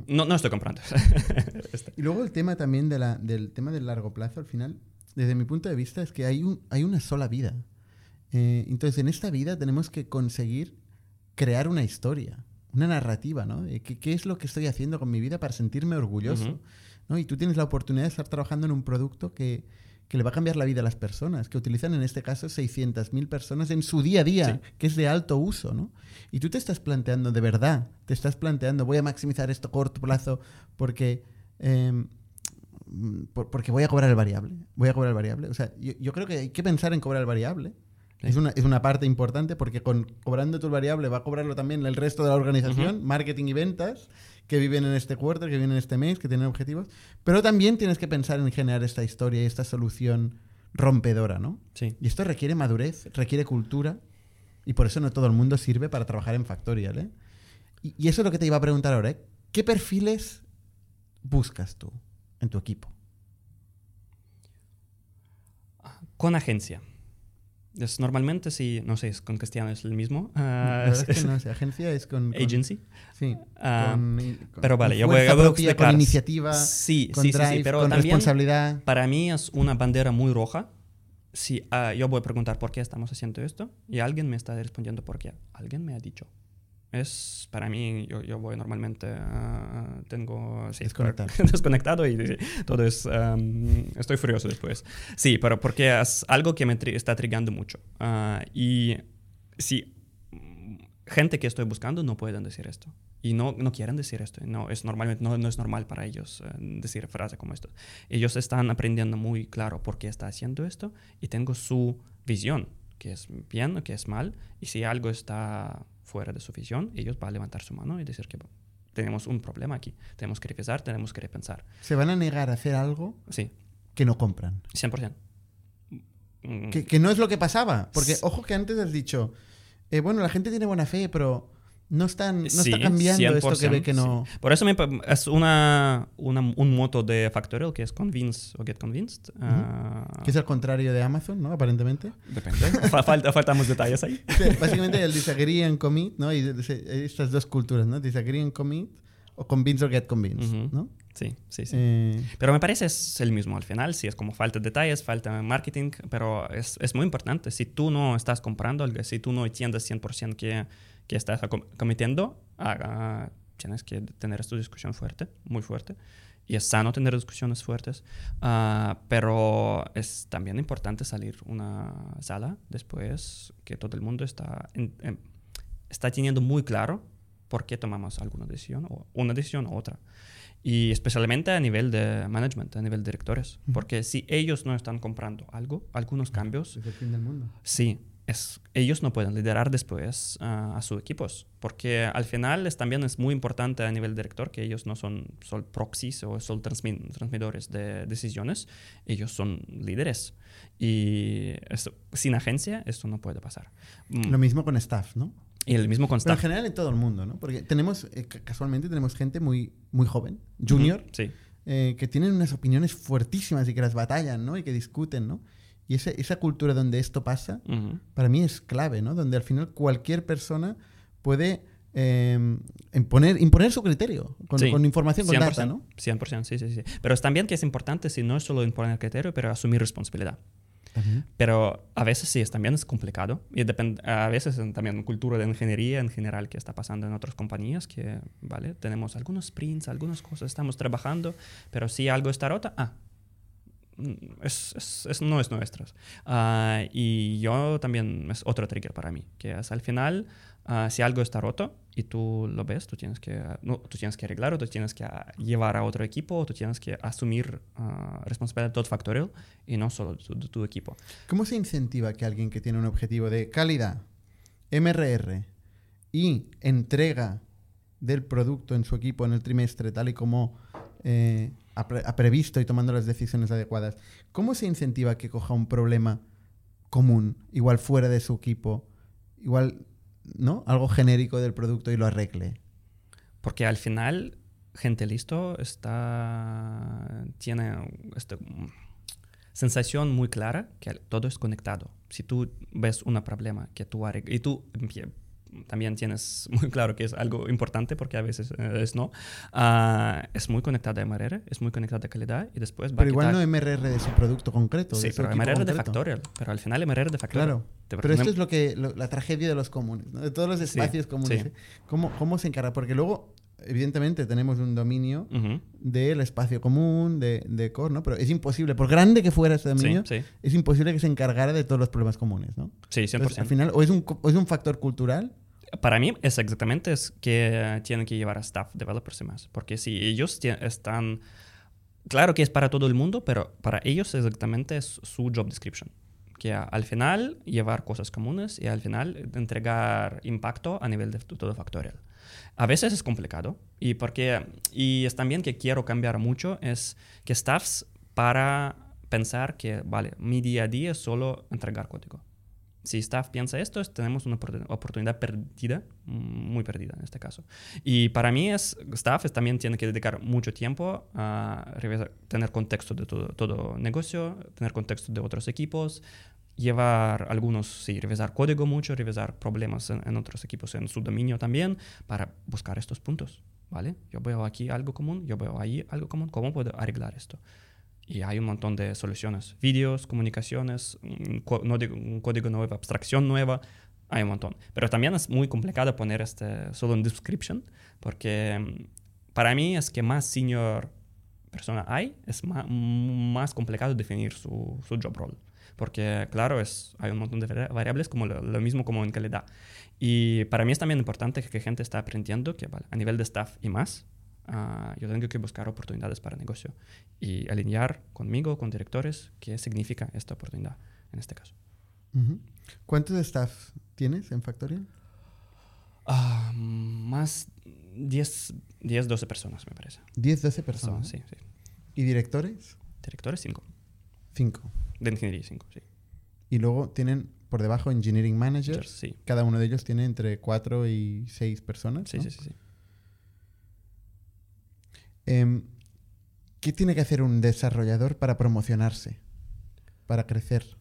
no, no estoy comprando. Este. Y luego el tema también de la- del tema del largo plazo, al final, desde mi punto de vista, es que hay, un, hay una sola vida. Eh, entonces, en esta vida tenemos que conseguir crear una historia, una narrativa, ¿no? ¿Qué, qué es lo que estoy haciendo con mi vida para sentirme orgulloso? Ujú. ¿no? Y tú tienes la oportunidad de estar trabajando en un producto que, que le va a cambiar la vida a las personas, que utilizan en este caso 600.000 personas en su día a día, que es de alto uso, ¿no? Y tú te estás planteando, de verdad, te estás planteando, voy a maximizar esto a corto plazo porque, por- porque voy a cobrar el variable, voy a cobrar el variable. O sea, yo, yo creo que hay que pensar en cobrar el variable Es, una, es una parte importante porque con, cobrando tu variable va a cobrarlo también el resto de la organización, marketing y ventas, que viven en este quarter, que viven en este mes, que tienen objetivos. Pero también tienes que pensar en generar esta historia y esta solución rompedora, ¿no? Sí. Y esto requiere madurez, requiere cultura. Y por eso no todo el mundo sirve para trabajar en Factorial, ¿eh? Y, y eso es lo que te iba a preguntar ahora, ¿eh? ¿Qué perfiles buscas tú en tu equipo? Con agencia. Es, normalmente, sí, no sé, es con Cristiano es el mismo. La ah, es es- que no sé, agencia es con... con- agency. Sí. Ah, con- con- pero vale, yo voy- a propia. Con iniciativa, Sí, con sí, sí, sí, drive, pero con también responsabilidad. para mí es una bandera muy roja. Si ah, yo voy a preguntar por qué estamos haciendo esto y alguien me está respondiendo por qué. Alguien me ha dicho. Es para mí, yo, yo voy normalmente, ah, tengo sí, Desconectado. desconectado y todo es, am, estoy furioso después. Sí, pero porque es algo que me tri- está trigando mucho. Ah, y sí, gente que estoy buscando no pueden decir esto. Y no, no quieren decir esto. No es, normalmente, no, no es normal para ellos eh, decir frases como esto. Ellos están aprendiendo muy claro por qué está haciendo esto y tengo su visión, que es bien o que es mal. Y si algo está fuera de su visión, ellos van a levantar su mano y decir que tenemos un problema aquí. Tenemos que revisar, tenemos que repensar. Se van a negar a hacer algo Sí, que no compran. 100%. Mm, Que, que no es lo que pasaba. Porque, ojo que antes has dicho, eh, bueno, la gente tiene buena fe, pero no, están, no Sí, está cambiando esto que ve 100%, que no... sí. Por eso me es una, una- un moto de Factorial que es convince o get convinced. ah, Que es al contrario de Amazon, ¿no? Aparentemente. Depende. Fa- falta, faltamos detalles ahí. Sí, Básicamente el disagree and commit, ¿no? Y estas dos culturas, ¿no? Disagree and commit o convince or get convinced, Ujú. ¿no? Sí, sí, sí. Eh, Pero me parece es el mismo al final, sí, es como falta de detalles, falta marketing, pero es, es muy importante. Si tú no estás comprando algo, si tú no entiendes 100% que, que estás cometiendo, ah, tienes que tener esta discusión fuerte, muy fuerte. Y es sano tener discusiones fuertes, ah, pero es también importante salir una sala después que todo el mundo está, en- en- está teniendo muy claro por qué tomamos alguna decisión, o una decisión u otra. Y especialmente a nivel de management, a nivel de directores. Porque si ellos no están comprando algo, algunos cambios, es el fin del mundo. sí, es, ellos no pueden liderar después ah, a sus equipos. Porque al final es, también es muy importante a nivel director que ellos no son solo proxies o solo transmi- transmitidores de decisiones, ellos son líderes. Y eso- sin agencia esto no puede pasar. Mm, Lo mismo con staff, ¿no? y el mismo con Pero en staff. general en todo el mundo, ¿no? Porque tenemos, eh, ca- casualmente tenemos gente muy, muy joven, junior, Sí. eh, que tienen unas opiniones fuertísimas y que las batallan, ¿no? Y que discuten, ¿no? Y ese- esa cultura donde esto pasa, para mí es clave, ¿no? Donde al final cualquier persona puede eh, imponer, imponer su criterio con, Sí, con información, con 100%, data, ¿no? 100%, sí, sí, sí. Pero es también que es importante, si no es solo imponer criterio, pero asumir responsabilidad. Pero a veces sí, es, también es complicado. Y depende, a veces también cultura de ingeniería en general que está pasando en otras compañías, que, ¿vale? Tenemos algunos sprints, algunas cosas, estamos trabajando, pero si algo está roto, ah, es, es- no es nuestras. Ah, y yo también, es otro trigger para mí, que es al final, ah, si algo está roto y tú lo ves, tú tienes que, no, tú tienes que arreglarlo, tú tienes que ah, llevar a otro equipo, tú tienes que asumir responsabilidad de todo factorial y no solo de tu, de tu equipo. ¿Cómo se incentiva que alguien que tiene un objetivo de calidad, MRR y entrega del producto en su equipo en el trimestre, tal y como eh, ha, pre- ha previsto y tomando las decisiones adecuadas, ¿cómo se incentiva que coja un problema común, igual fuera de su equipo, igual, ¿no? Algo genérico del producto y lo arregle? Porque al final, gente listo está, tiene esta sensación muy clara que todo es conectado. Si tú ves un problema que tú y tú también tienes muy claro que es algo importante porque a veces eh, es no, ah, es muy conectada a MRR, es muy conectada a calidad y después va Pero a igual quitar- no MRR de su producto concreto. Sí, de pero MRR de concreto. Factorial. Pero al final MRR de Factorial. Claro. Te Pero esto es lo que lo- la tragedia de los comunes, ¿no? de todos los espacios comunes. sí. ¿eh? ¿Cómo, ¿Cómo se encarga? Porque luego, evidentemente, tenemos un dominio Ujú. del espacio común, de, de core, ¿no? Pero es imposible, por grande que fuera ese dominio, Sí, sí. es imposible que se encargara de todos los problemas comunes, ¿no? Sí, 100%. Entonces, al final, o es un, o es un factor cultural, Para mí es exactamente es que tienen que llevar a staff developers y más. Porque si ellos están... Claro que es para todo el mundo, pero para ellos exactamente es su job description. que al final llevar cosas comunes y al final entregar impacto a nivel de todo factorial. A veces es complicado y, porque, y es también que quiero cambiar mucho, es que staffs para pensar que, vale, mi día a día es solo entregar código. Si staff piensa esto, tenemos una oportunidad perdida, muy perdida en este caso. Y para mí, es, staff también tiene que dedicar mucho tiempo a tener contexto de todo, todo negocio, tener contexto de otros equipos, llevar algunos, sí, revisar código mucho, revisar problemas en, otros equipos en su dominio también, para buscar estos puntos, ¿vale? Yo veo aquí algo común, yo veo ahí algo común, ¿cómo puedo arreglar esto? Y hay un montón de soluciones, vídeos, comunicaciones, un, código nuevo, abstracción nueva, hay un montón. Pero también es muy complicado poner este solo en description, porque mm, para mí es que más senior persona hay, es más, más complicado definir su, su job role porque claro, es, hay un montón de variables como lo, mismo como en calidad. Y para mí es también importante que, gente está aprendiendo que a nivel de staff y más, uh, yo tengo que buscar oportunidades para negocio y alinear conmigo, con directores, qué significa esta oportunidad en este caso. ¿Cuántos staff tienes en Factorial? Uh, más 10, 10, 12 personas, me parece. 10, 12 personas. sí, sí. ¿Y directores? Directores, 5. 5. De ingeniería 5, sí. Y luego tienen por debajo engineering managers. Sí. Cada uno de ellos tiene entre 4 y 6 personas. Sí, sí, sí. sí. Em, ¿Qué tiene que hacer un desarrollador para promocionarse? Para crecer.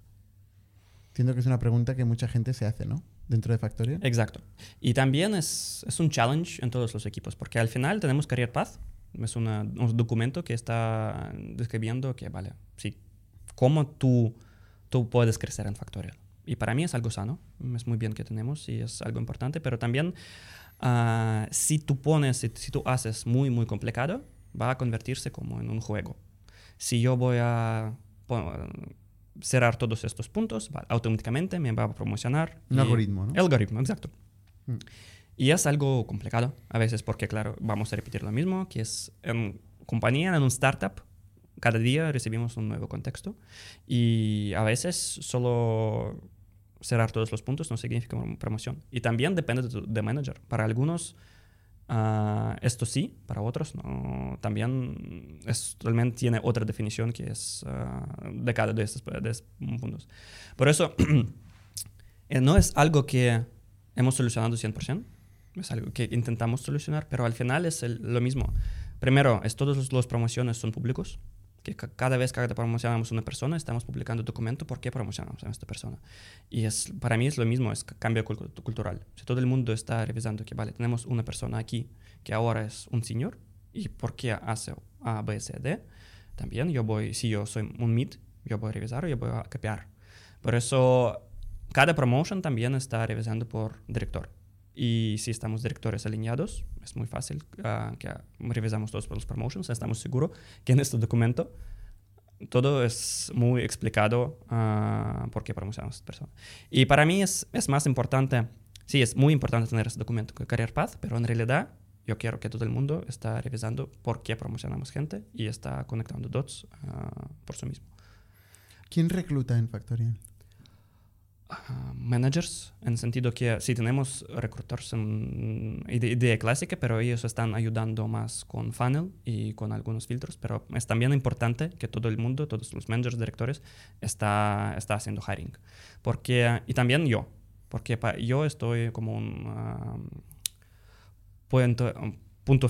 Entiendo que es una pregunta que mucha gente se hace, ¿no? Dentro de Factorial. Exacto. Y también es, es un challenge en todos los equipos, porque al final tenemos Career Path, es un documento que está describiendo que, vale, sí, cómo tú, tú puedes crecer en Factorial. Y para mí es algo sano, es muy bien que tenemos y es algo importante, pero también uh, si tú pones, si, si, tú haces muy, muy complicado, va a convertirse como en un juego. Si yo voy a cerrar todos estos puntos, automáticamente me va a promocionar. Un algoritmo, ¿no? El algoritmo, exacto. Mm. Y es algo complicado a veces porque, claro, vamos a repetir lo mismo, que es en compañía, en un startup, cada día recibimos un nuevo contexto y a veces solo cerrar todos los puntos no significa promoción. Y también depende de, de manager. Para algunos uh, esto sí, para otros no. También es, realmente tiene otra definición que es uh, de cada de estos, de estos puntos. Por eso eh, no es algo que hemos solucionado 100%, es algo que intentamos solucionar, pero al final es el, lo mismo. Primero, es todas las promociones son públicos, que cada vez que promocionamos una persona, estamos publicando documento por qué promocionamos a esta persona. Y es, para mí es lo mismo, es cambio cultural. Si todo el mundo está revisando que, vale, tenemos una persona aquí que ahora es un señor y por qué hace A, B, C, D, también yo voy, si yo soy un mid, yo voy a revisar yo voy a copiar. Por eso, cada promotion también está revisando por director. Y si estamos directores alineados, es muy fácil uh, que revisamos todos los promotions, estamos seguros que en este documento todo es muy explicado uh, por qué promocionamos a esta persona. Y para mí es, es más importante, sí, es muy importante tener este documento que Career Path, pero en realidad yo quiero que todo el mundo está revisando por qué promocionamos gente y está conectando dots uh, por sí mismo. ¿Quién recluta en Factorial? Managers, en sentido que sí tenemos recruiters en idea clásica, pero ellos están ayudando más con funnel y con algunos filtros, pero es también importante que todo el mundo, todos los managers, directores, está, está haciendo hiring. Porque, y también yo, porque yo estoy como un... Um, punto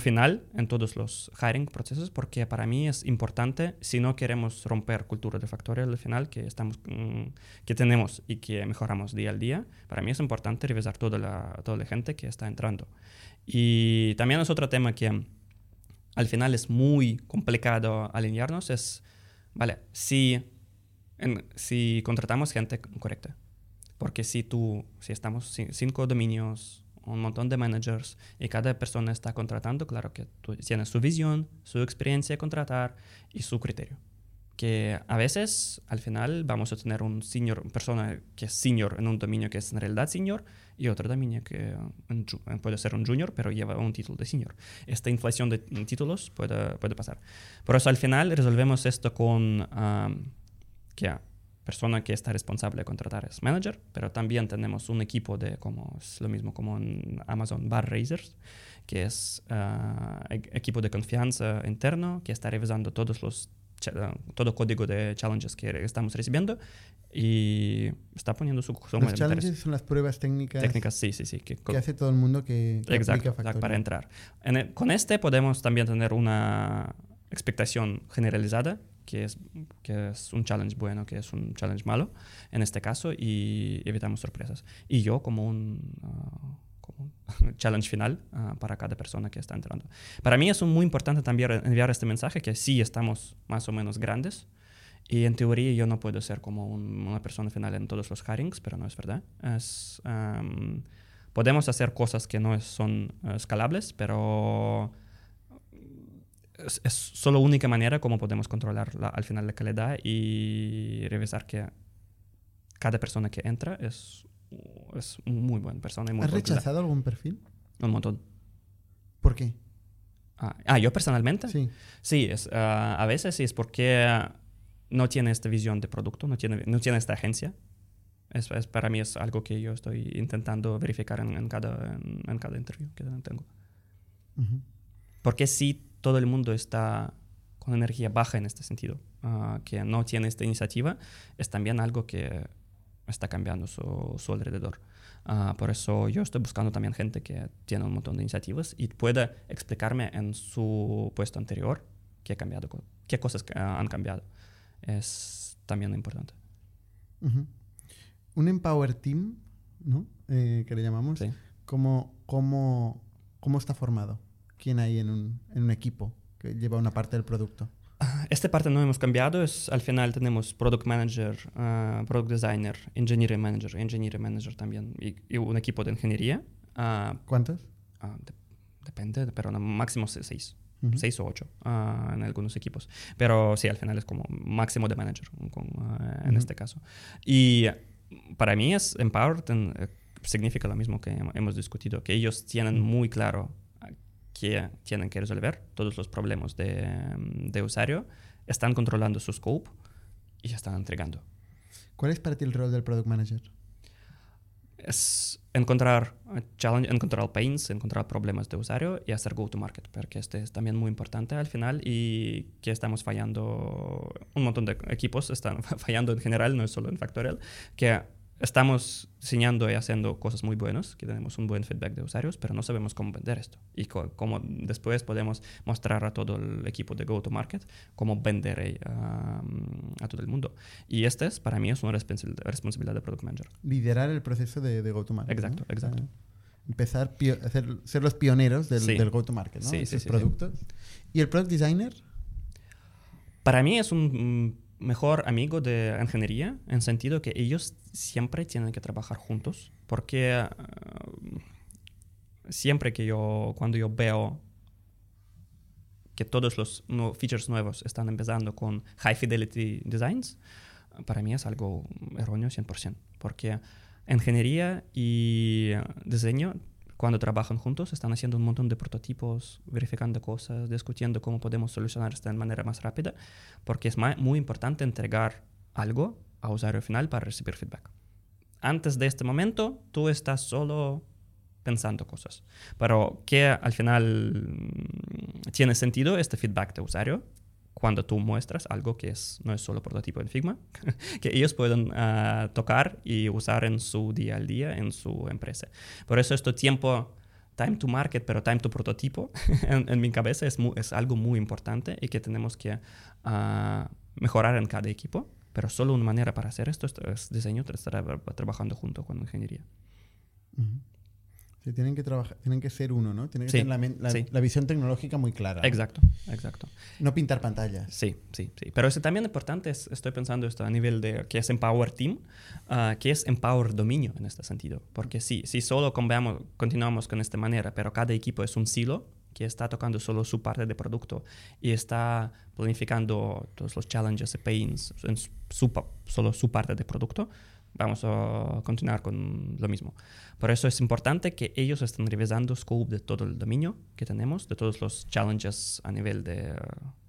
final en todos los hiring procesos porque para mí es importante si no queremos romper cultura de factorial al final que estamos mm, que tenemos y que mejoramos día al día para mí es importante revisar toda la toda la gente que está entrando. Y también es otro tema que al final es muy complicado alinearnos es vale si si contratamos gente correcta porque si tú si estamos cinco dominios un montón de managers y cada persona está contratando, claro que tú tienes su visión, su experiencia de contratar y su criterio. Que a veces, al final, vamos a tener un senior, persona que es senior en un dominio que es en realidad senior y otro dominio que puede ser un junior, pero lleva un título de senior. Esta inflación de títulos puede, puede pasar. Por eso, al final, resolvemos esto con que persona que está responsable de contratar es manager, pero también tenemos un equipo de, como es lo mismo como en Amazon, Bar Raisers, que es uh, equipo de confianza interno que está revisando todos los todo código de challenges que estamos recibiendo y está poniendo su... Los challenges son las pruebas técnicas. Técnicas, sí, sí, sí. Que, que hace todo el mundo que, que exacto, exacto, para entrar. En con este podemos también tener una expectación generalizada, que es, que es un challenge bueno, que es un challenge malo, en este caso, y evitamos sorpresas. Y yo como un... Uh, como un challenge final uh, para cada persona que está entrando. Para mí es muy importante también enviar este mensaje que sí estamos más o menos grandes, y en teoría yo no puedo ser como una persona final en todos los hirings, pero no es verdad. Es, um, podemos hacer cosas que no son uh, escalables, pero es, es, solo única manera como podemos controlar la, al final la calidad y revisar que cada persona que entra es, es muy buena persona. Y muy ¿Has rechazado algún perfil? Un montón. ¿Por qué? Ah, ah yo personalmente. Sí. Sí, es, uh, a veces sí es porque no tiene esta visión de producto, no tiene, no tiene esta agencia. Es, es, para mí es algo que yo estoy intentando verificar en, en cada, en, en, cada interview que tengo. Uh -huh. Porque si todo el mundo está con energía baja en este sentido, uh, que no tiene esta iniciativa, es también algo que está cambiando su, su alrededor. Uh, por eso yo estoy buscando también gente que tiene un montón de iniciativas y pueda explicarme en su puesto anterior qué ha cambiado, qué cosas han cambiado es también importante. Uh -huh. Un Empower Team, ¿no? Eh, que le llamamos. Sí. ¿Cómo, cómo, ¿Cómo está formado? ¿Quién hay en un, en un equipo que lleva una parte del producto? Esta parte no hemos cambiado. Es, al final tenemos Product Manager, uh, Product Designer, Engineering Manager, Engineering Manager también y, y un equipo de ingeniería. Uh, ¿Cuántos? De, depende, pero no, máximo seis. Uh -huh. seis o ocho uh, en algunos equipos. Pero sí, al final es como máximo de manager con, uh, en uh -huh. este caso. Y para mí es empowered en, uh, significa lo mismo que hemos discutido, que ellos tienen muy claro que tienen que resolver todos los problemas de, de usuario, están controlando su scope y están entregando. ¿Cuál es para ti el rol del product manager? es encontrar challenge, encontrar pains, encontrar problemas de usuario y hacer go-to-market, porque este es también muy importante al final y que estamos fallando, un montón de equipos están fallando en general, no es solo en Factorial, que estamos diseñando y haciendo cosas muy buenas, que tenemos un buen feedback de usuarios, pero no sabemos cómo vender esto. Y cómo después podemos mostrar a todo el equipo de go-to-market cómo vender um, a todo el mundo. Y esta es, para mí, es una respons responsabilidad de Product Manager. Liderar el proceso de, de go-to-market. Exacto, ¿no? exacto. O sea, empezar a hacer, ser los pioneros del, sí. del go-to-market, ¿no? Sí, sí, sí, productos. ¿Y el Product Designer? Para mí es un mejor amigo de ingeniería en sentido que ellos siempre tienen que trabajar juntos porque uh, siempre que yo cuando yo veo que todos los no, features nuevos están empezando con high fidelity designs para mí es algo erróneo 100% porque ingeniería y diseño cuando trabajan juntos, están haciendo un montón de prototipos, verificando cosas, discutiendo cómo podemos solucionar esto de manera más rápida, porque es muy importante entregar algo a usuario final para recibir feedback. Antes de este momento, tú estás solo pensando cosas, pero que al final tiene sentido este feedback de usuario cuando tú muestras algo que es, no es solo prototipo en Figma, que ellos pueden uh, tocar y usar en su día al día, en su empresa. Por eso este tiempo, time to market, pero time to prototipo, en, en, mi cabeza es, muy, es, algo muy importante y que tenemos que uh, mejorar en cada equipo. Pero solo una manera para hacer esto es diseño, estar trabajando junto con ingeniería. Uh -huh. Sí, tienen que trabajar, tienen que ser uno, ¿no? Tienen que sí, tener la, la, sí. la, visión tecnológica muy clara. ¿no? Exacto, exacto. No pintar pantallas. Sí, sí, sí. Pero es también importante, es, estoy pensando esto a nivel de que es Empower Team, uh, que es Empower Dominio en este sentido. Porque sí, si solo cambiamos, continuamos con esta manera, pero cada equipo es un silo que está tocando solo su parte de producto y está planificando todos los challenges y pains en su, solo su parte de producto, vamos a continuar con lo mismo. Por eso es importante que ellos estén revisando scope de todo el dominio que tenemos, de todos los challenges a nivel de uh,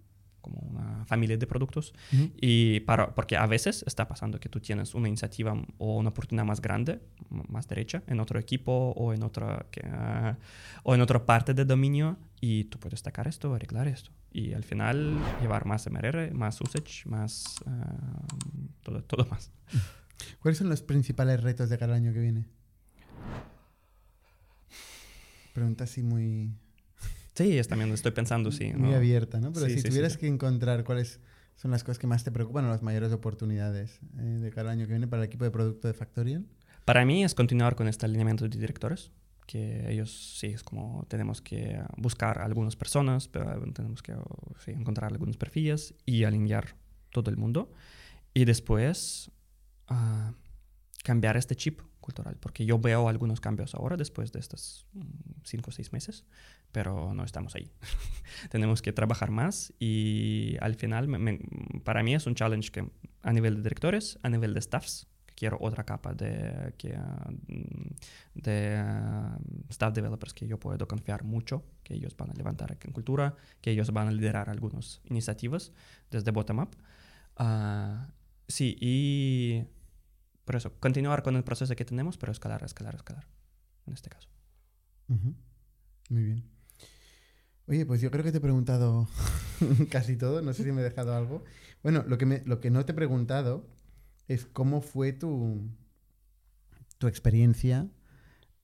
como una familia de productos. Ujú. Y para, porque a veces está pasando que tú tienes una iniciativa o una oportunidad más grande, más derecha, en otro equipo o en otra, que, ah, o en otra parte del dominio y tú puedes sacar esto, arreglar esto. Y al final llevar más MRR, más usage, más ah, todo, todo más. ¿Cuáles son los principales retos de cada año que viene? Pregunta así muy, Sí, es también estoy pensando, sí. muy ¿no? abierta, ¿no? Pero Sí, si sí, tuvieras sí. que encontrar cuáles son las cosas que más te preocupan o las mayores oportunidades eh, de cada año que viene para el equipo de producto de Factorial. Para mí es continuar con este alineamiento de directores, que ellos sí, es como tenemos que buscar algunas personas, pero tenemos que sí, encontrar algunos perfiles y alinear todo el mundo. Y después ah, cambiar este chip cultural, porque yo veo algunos cambios ahora después de estos mm, cinco o seis meses, pero no estamos ahí. tenemos que trabajar más y al final me- me- para mí es un challenge que a nivel de directores, a nivel de staffs, quiero otra capa de, que, mm, de ah, staff developers que yo puedo confiar mucho, que ellos van a levantar aquí en cultura, que ellos van a liderar algunas iniciativas desde bottom-up. Ah, sí, y por eso, continuar con el proceso que tenemos, pero escalar, escalar, escalar, en este caso. Muy bien. Oye, pues yo creo que te he preguntado casi todo. No sé si me he dejado algo. Bueno, lo que, me- lo que no te he preguntado es cómo fue tu, tu experiencia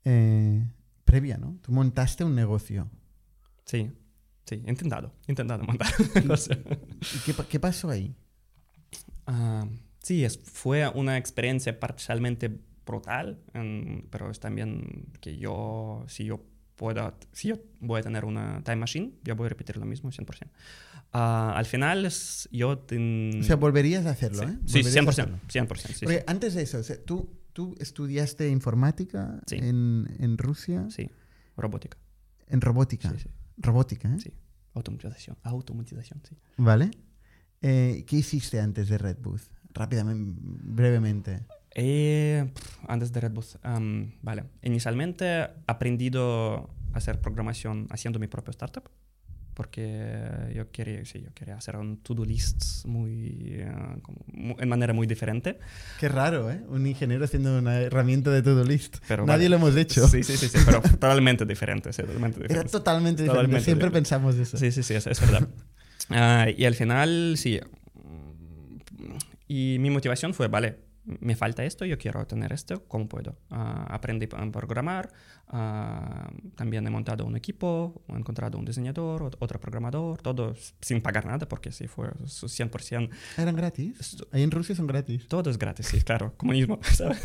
eh, previa, ¿no? Tú montaste un negocio. Sí, sí, he intentado, he intentado montar ¿Y, qué, qué pasó ahí? Ah, sí, es, fue una experiencia parcialmente brutal, em, pero es también que yo, si yo puedo, si yo voy a tener una time machine, yo voy a repetir lo mismo 100%. Ah, al final es, yo... ten- O sea, volverías a hacerlo, sí, ¿eh? sí, Volverías a 100%, hacerlo. 100%, sí, sí. Porque antes de eso, o sea, tú, tú estudiaste informática Sí. en, en Rusia, Sí, robótica. en robótica. Sí, sí, Robótica, ¿eh? sí. Automatización, automatización, sí. Vale. Eh, ¿Qué hiciste antes de Red Booth? Rápidamente, brevemente. Eh, antes de Red Bull, am, vale. Inicialmente he aprendido a hacer programación haciendo mi propio startup, porque yo quería, sí, yo quería hacer un to-do list muy, eh, como mu- en manera muy diferente. Qué raro, ¿eh? Un ingeniero haciendo una herramienta de to-do list. Pero Nadie vale. lo hemos hecho. Sí, sí, sí, sí, pero totalmente diferente, sí, totalmente Era diferente. totalmente diferente. Totalmente Siempre diferente. pensamos eso. Sí, sí, sí, es, es verdad. Ah, y al final, sí. Y mi motivación fue, vale, me falta esto, yo quiero tener esto, ¿cómo puedo? Ah, aprendí a programar, ah, también he montado un equipo, he encontrado un diseñador, ot- otro programador, todo sin pagar nada, porque sí, fue 100%, ¿Eran gratis? Ahí en Rusia son gratis. todo es gratis, sí, claro, comunismo, ¿sabes?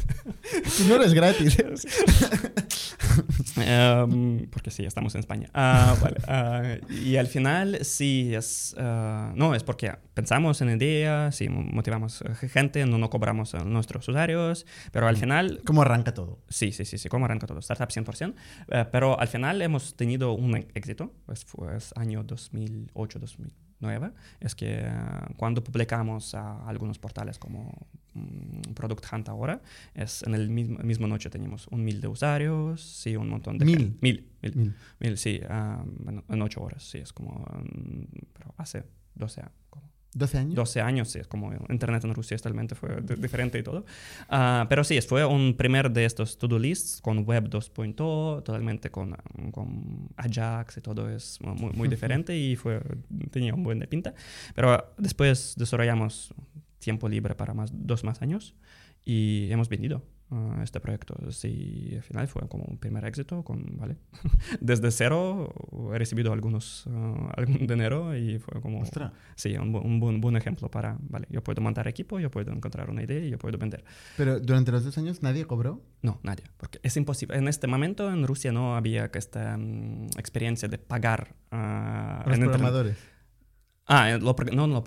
No eres gratis. Em, porque sí, estamos en España. Ah, vale. Y al final, sí, es. no, es porque pensamos en idea, sí, mo- motivamos gente, no, no cobramos nuestros usuarios, pero al final. ¿Cómo arranca todo? Sí, sí, sí, sí, como arranca todo, startup 100%. eh, pero al final hemos tenido un éxito, pues fue es año 2008-2009. Es que eh, cuando publicamos a algunos portales como mm, Product Hunt ahora, es en el mismo, mismo noche teníamos un mil de usuarios, sí, un montón de... ¿Mil? Mil, mil, Mil. mil, sí, ah, bueno, en ocho horas, sí, es como... mm, pero hace 12 años. como ¿12 años? 12 años, sí, es como Internet en Rusia totalmente fue di- diferente y todo. Ah, pero sí, fue un primer de estos to-do lists con Web 2.0, totalmente con, um, con Ajax y todo es muy, muy diferente y fue, tenía un buen de pinta. Pero después desarrollamos tiempo libre para más, dos más años y hemos vendido ah, este proyecto. Sí, al final fue como un primer éxito con, ¿vale? Desde cero he recibido algunos, ah, algún dinero y fue como... Ostras. Sí, un, bu- un buen, ejemplo para, vale, yo puedo montar equipo, yo puedo encontrar una idea y yo puedo vender. Pero durante los dos años nadie cobró. No, nadie, porque es imposible. En este momento en Rusia no había esta mm, experiencia de pagar a los en internet. programadores. Ah, eh, lo no, no,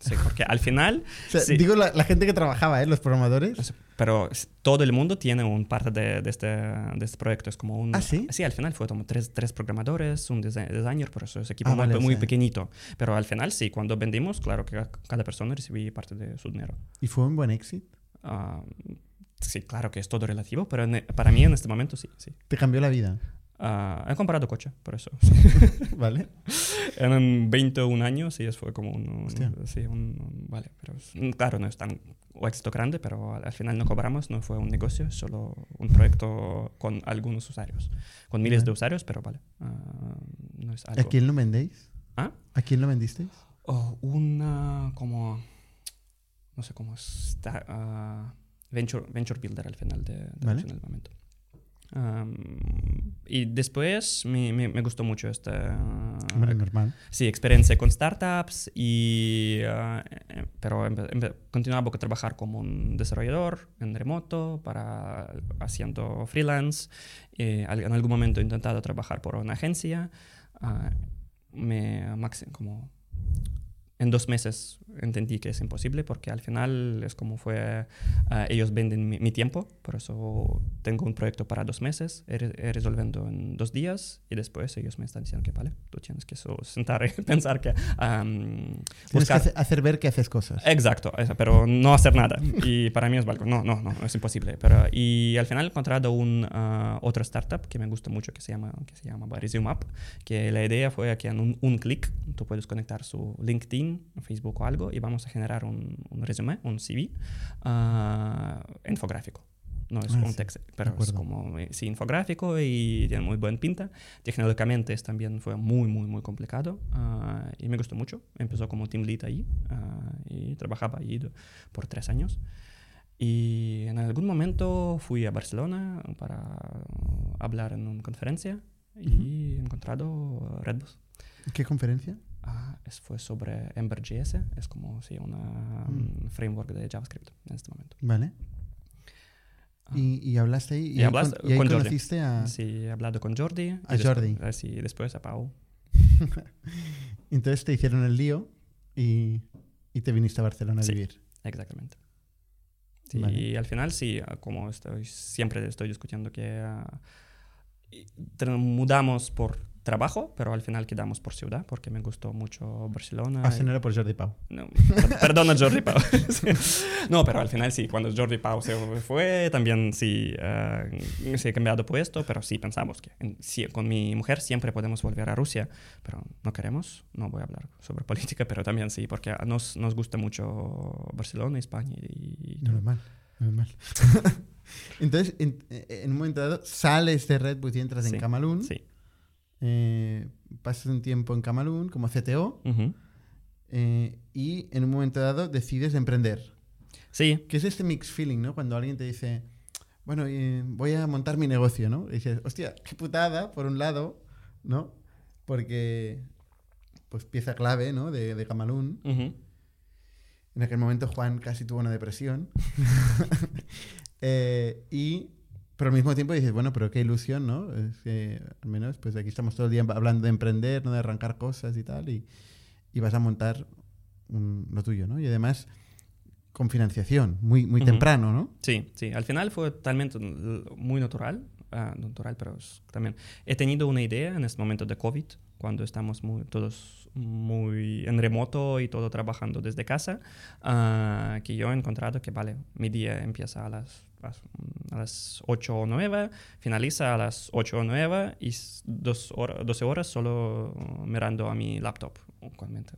sí, porque al final, O sea, sí, digo la, la gente que trabajaba, ¿eh? Los programadores. Pero todo el mundo tiene un parte de, de este, de este proyecto. Es como un... ¿Ah, sí? al final fue como tres, tres programadores, un desi- designer, por eso es equipo Ah, muy, vale, muy sí. pequeñito. Pero al final sí, cuando vendimos, claro que cada persona recibía parte de su dinero. ¿Y fue un buen éxito? Ah, sí, claro que es todo relativo, pero en- para mí en este momento sí, sí. Te cambió la vida. Ah, he comprado coche, por eso. ¿Vale? en 21 años y eso fue como un... un- sí, un, un- Vale, pero es- claro, no es tan un éxito grande, pero al, al final no cobramos, no fue un negocio, solo un proyecto con algunos usuarios, con miles Vale. de usuarios, pero vale, ah, no es ¿A algo... quién lo vendéis? ¿Ah? ¿A quién lo vendisteis? Oh, una como no sé cómo está ah, venture venture builder al final de, de Vale. en el momento Am, y después me, me- me gustó mucho esta Hombre, normal. sí, experiencia con startups y ah, eh, pero continuaba a trabajar como un desarrollador en remoto para haciendo freelance Eh, en algún momento he intentado trabajar por una agencia ah, me como en dos meses entendí que es imposible porque al final es como fue, ah, ellos venden mi, mi tiempo, por eso tengo un proyecto para dos meses, he, he resolviendo en dos días y después ellos me están diciendo que vale, tú tienes que so- sentar y pensar que... que buscar- hace- hacer ver que haces cosas. Exacto, pero no hacer nada. Y para mí es algo, no, no, no, es imposible. Pero, y al final he encontrado un, ah, otro startup que me gusta mucho que se llama, que se llama Resume Up, que la idea fue que en un, un clic tú puedes conectar su LinkedIn, Facebook o algo y vamos a generar un, un resumen, un CV ah, infográfico. No es Ah, un sí, texto, pero es como, eh, sí, infográfico y tiene muy buena pinta. Tecnológicamente también fue muy, muy, muy complicado ah, y me gustó mucho. Empezó como team lead ahí ah, y trabajaba ahí do- por tres años. Y en algún momento fui a Barcelona para hablar en una conferencia y he encontrado Redbus. ¿Qué conferencia? Ah, es, fue sobre Ember.js, es como sí, una Mm. un framework de JavaScript en este momento. Vale. Ah. Y, y hablaste ahí. Y ahí hablas- con- y ahí con Jordi. conociste a. Sí, he hablado con Jordi. y A después- Jordi. ah, sí, después a Pau. Entonces te hicieron el lío y, y te viniste a Barcelona a Sí. vivir. Exactamente. Sí, Vale. Y al final sí, ah, como estoy, siempre estoy discutiendo que y te- mudamos por trabajo, pero al final quedamos por ciudad porque me gustó mucho Barcelona. Ah, y- no era por Jordi Pau. No, per- perdona Jordi Pau. Sí. No, pero al final sí, cuando Jordi Pau se fue, también sí, eh, se ha cambiado puesto, pero sí pensamos que en- sí, con mi mujer siempre podemos volver a Rusia, pero no queremos, no voy a hablar sobre política, pero también sí, porque nos, nos gusta mucho Barcelona, España y... Normal, normal. Entonces, en, en un momento dado, sales de Red Bull y entras Sí, en Camalún. Sí. Eh, pasas un tiempo en Camalún como CTO. Eh, y en un momento dado decides emprender. Sí, Que es este mix feeling, ¿no? Cuando alguien te dice, bueno, eh, voy a montar mi negocio, ¿no? Y dices, hostia, qué putada, por un lado, ¿no? Porque, pues, pieza clave, ¿no? De, de Camalún. En aquel momento Juan casi tuvo una depresión. Eh, y, pero al mismo tiempo dices, bueno, pero qué ilusión, ¿no? Es que, al menos, pues aquí estamos todo el día hablando de emprender, ¿no? De arrancar cosas y tal. Y, y vas a montar un- lo tuyo, ¿no? Y además con financiación, muy, muy temprano, ¿no? Sí, sí. Al final fue totalmente l- muy natural. ah, natural, pero también. He tenido una idea en este momento de COVID, cuando estamos muy, todos muy en remoto y todo trabajando desde casa, ah, que yo he encontrado que, vale, mi día empieza a las, a las 8 o 9, finaliza a las 8 o 9 y dos hora- 12 horas solo mirando a mi laptop.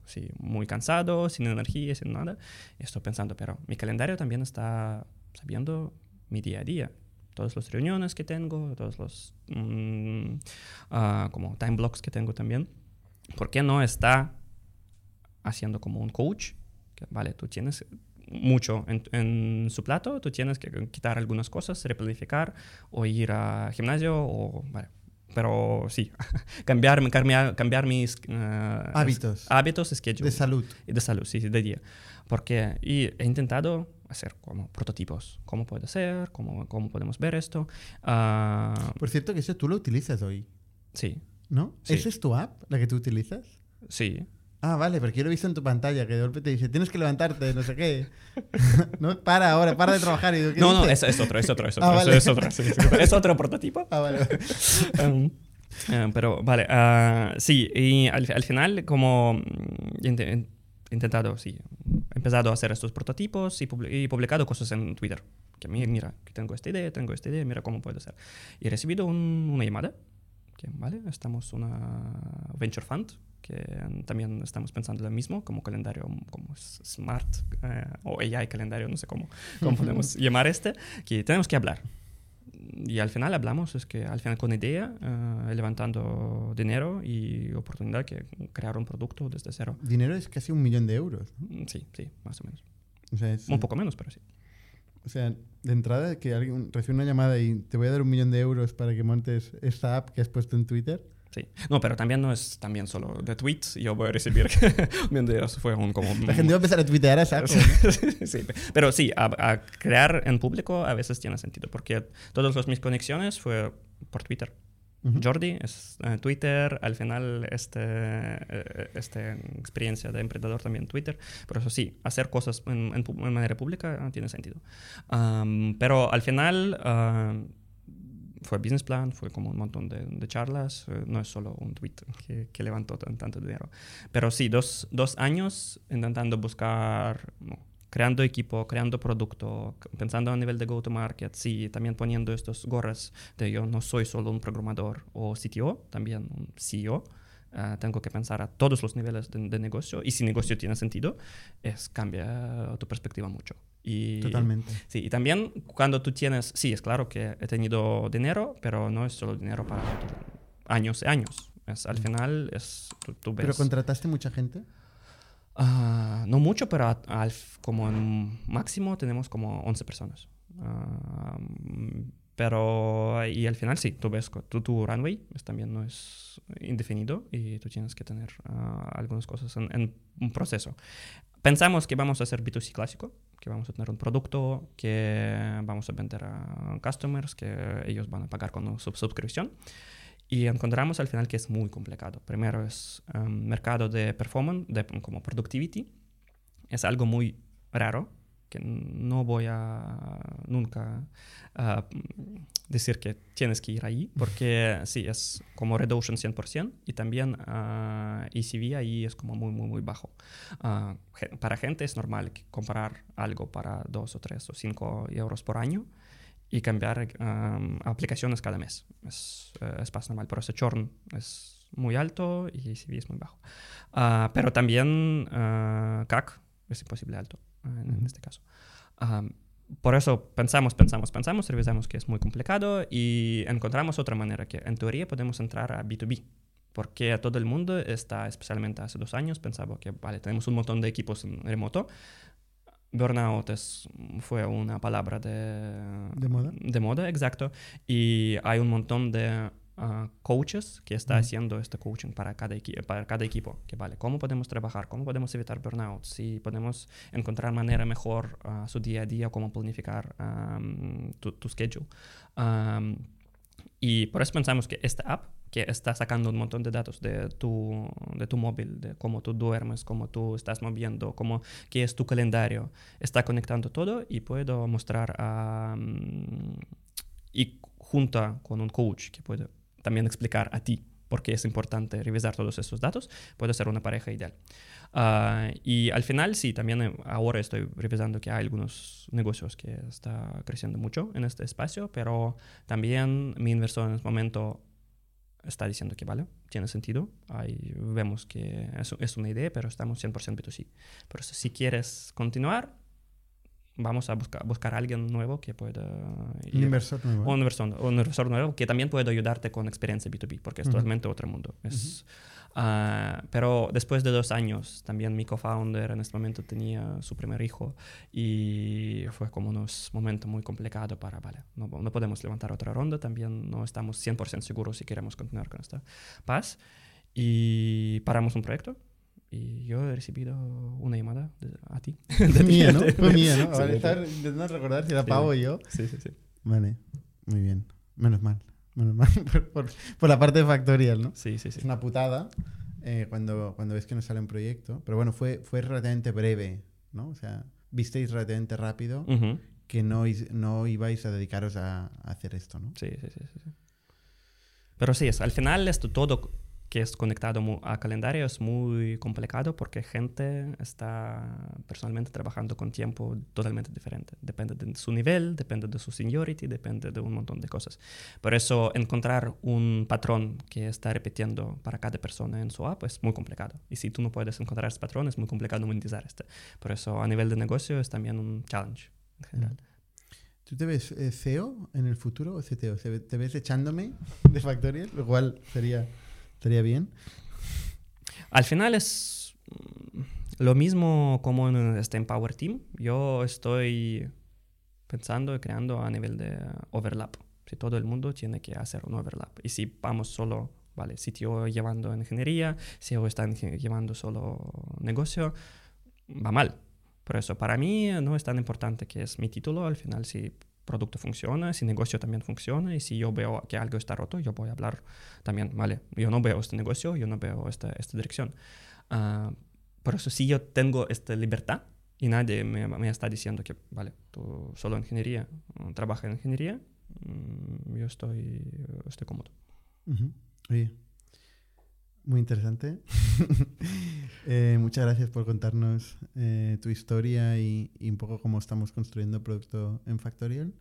Sí, muy cansado, sin energía, sin nada. Estoy pensando, pero mi calendario también está sabiendo mi día a día. Todas las reuniones que tengo, todos los mm, ah, como time blocks que tengo también. ¿Por qué no está haciendo como un coach? Que, vale, tú tienes mucho en, en su plato, tú tienes que quitar algunas cosas, replanificar o ir a gimnasio o, vale, pero sí, cambiar, cambiar, cambiar mis ah, Hábitos. hábitos, schedule De salud. y de salud, sí, de día. Porque y he intentado hacer como prototipos, cómo puede ser, cómo, cómo podemos ver esto. Ah, Por cierto, que eso tú lo utilizas hoy, sí, ¿no? Sí. ¿Esa es tu app, la que tú utilizas? sí, Ah, vale, porque yo lo he visto en tu pantalla, que de golpe te dice, tienes que levantarte, no sé qué. no, para ahora, para de trabajar. Y digo, ¿qué No, no, es, es otro, es otro, es Ah, otro, vale. es otro, sí, sí, es otro prototipo. Ah, vale, vale. Um, eh, pero vale, ah, sí, y al, al final como mm, he intentado, sí, he empezado a hacer estos prototipos y, y publicado cosas en Twitter. Que mi- mira, que tengo esta idea, tengo esta idea, mira cómo puede ser. Y he recibido un- una llamada que, ¿vale? Estamos una venture fund que también estamos pensando lo mismo, como calendario como smart eh, o AI calendario, no sé cómo, cómo podemos llamar este, que tenemos que hablar. Y al final hablamos, es que al final con idea, eh, levantando dinero y oportunidad que crear un producto desde cero. Dinero es casi un millón de euros. Mm, Sí, sí, más o menos. O sea, es- Un poco menos, pero sí. O sea, de entrada, que alguien recibe una llamada y te voy a dar un millón de euros para que montes esta app que has puesto en Twitter. Sí. No, pero también no es también solo de tweets. Yo voy a recibir. Fue un como... La gente va a empezar a tuitear a saco. sí, pero sí, a, a crear en público a veces tiene sentido, porque todas mis conexiones fue por Twitter. Jordi es eh, Twitter, al final este, eh, esta experiencia de emprendedor también Twitter, por eso sí, hacer cosas en, en pu- en manera pública ah, tiene sentido. Pero al final ah, fue business plan, fue como un montón de, de charlas, eh, no es solo un tweet que, que levantó tan- tanto dinero. Pero sí, dos, dos años intentando buscar, no, creando equipo, creando producto, pensando a nivel de go-to-market, sí, también poniendo estos gorras de yo no soy solo un programador o CTO, también un CEO. ah, tengo que pensar a todos los niveles de, de negocio y si negocio tiene sentido, es cambia tu perspectiva mucho. Y, Totalmente. Sí, y también cuando tú tienes, sí, es claro que he tenido dinero, pero no es solo dinero para años y años. Es, al final es, tú, tú ves... ¿Pero contrataste mucha gente? Ah, no mucho, pero a- f- como en máximo tenemos como 11 personas. Mm, pero y al final sí, tú ves, tu, tu runway es, también no es indefinido y tú tienes que tener ah, algunas cosas en, en un proceso. Pensamos que vamos a hacer B2C clásico, que vamos a tener un producto que vamos a vender a customers, que ellos van a pagar con una sub- suscripción. Y encontramos al final que es muy complicado. Primero es um, mercado de performance, de, como productivity. Es algo muy raro que no voy a nunca ah, decir que tienes que ir ahí, porque sí, es como Red Ocean 100% y también ah, ECV ahí es como muy, muy, muy bajo. Ah, para gente es normal comprar algo para 2 o 3 o 5 euros por año y cambiar um, aplicaciones cada mes. Es, eh, es más normal, pero ese churn es muy alto y ECV es muy bajo. Pero también CAC es imposible alto en, este caso. Am, por eso pensamos, pensamos, pensamos, revisamos que es muy complicado y encontramos otra manera que en teoría podemos entrar a B2B. Porque todo el mundo está, especialmente hace dos años, pensaba que, vale, tenemos un montón de equipos en remoto. Burnout es, fue una palabra de, ¿De moda? de moda, exacto. Y hay un montón de ah, coaches que está haciendo este coaching para cada, para cada equipo. Que vale, ¿cómo podemos trabajar? ¿Cómo podemos evitar burnout? Si podemos encontrar manera mejor ah, su día a día, cómo planificar am, tu, tu schedule. Am, y por eso pensamos que esta app, que está sacando un montón de datos de tu, de tu móvil, de cómo tú duermes, cómo tú estás moviendo, cómo, qué es tu calendario, está conectando todo y puedo mostrar a... mm, y junto con un coach que puede también explicar a ti por qué es importante revisar todos esos datos, puede ser una pareja ideal. Ah, y al final, sí, también eh, ahora estoy revisando que hay algunos negocios que está creciendo mucho en este espacio, pero también mi inversor en este momento está diciendo que vale, tiene sentido. Ahí vemos que es, es una idea, pero estamos 100% B2C. Pero si quieres continuar, vamos a buscar, buscar a alguien nuevo que pueda... Un inversor nuevo. Un inversor, un inversor nuevo que también puede ayudarte con experiencia B2B, porque es Ujú. totalmente otro mundo. Es, ah, pero después de dos años, también mi co-founder en este momento tenía su primer hijo y fue como unos momentos muy complicados para, vale, no, no podemos levantar otra ronda, también no estamos 100% seguros si queremos continuar con esta paz. Y paramos un proyecto y yo he recibido una llamada de- a ti. Fue mía, ¿no? de- Fue mía, ¿no? Vale, sí. estaba intentando recordar si la Sí. pago yo. Sí, sí, sí. Vale, muy bien. Menos mal. Menos mal por, por- por la parte de Factorial, ¿no? Sí, sí, sí. Es una putada eh, cuando, cuando ves que no sale un proyecto. Pero bueno, fue, fue relativamente breve, ¿no? O sea, visteis relativamente rápido que no, no ibais a dedicaros a, a hacer esto, ¿no? Sí, sí, sí, sí, sí. Pero sí, es, al final esto todo que es conectado a calendario es muy complicado porque gente está personalmente trabajando con tiempo totalmente diferente. Depende de su nivel, depende de su seniority, depende de un montón de cosas. Por eso encontrar un patrón que está repitiendo para cada persona en su app es muy complicado. Y si tú no puedes encontrar ese patrón, es muy complicado monetizar este. Por eso a nivel de negocio es también un challenge en general. ¿Tú te ves eh, CEO en el futuro o CTO? ¿Se ve- ¿Te ves echándome de Factorial? Lo cual sería, estaría bien. Al final es mm, lo mismo como en este Empower Team. Yo estoy pensando y creando a nivel de overlap. Si todo el mundo tiene que hacer un overlap. Y si vamos solo, vale, CTO llevando ingeniería, CEO está inge- llevando solo negocio, va mal. Por eso, para mí no es tan importante que es mi título. Al final, si producto funciona, si negocio también funciona y si yo veo que algo está roto, yo voy a hablar también, vale, yo no veo este negocio, yo no veo esta, esta dirección. Ah, por eso, si yo tengo esta libertad y nadie me, me está diciendo que, vale, tú solo ingeniería, trabaja en ingeniería, mm, yo estoy, estoy cómodo. Ujú. Oye, muy interesante. Eh, muchas gracias por contarnos eh, tu historia y, y un poco cómo estamos construyendo producto en Factorial.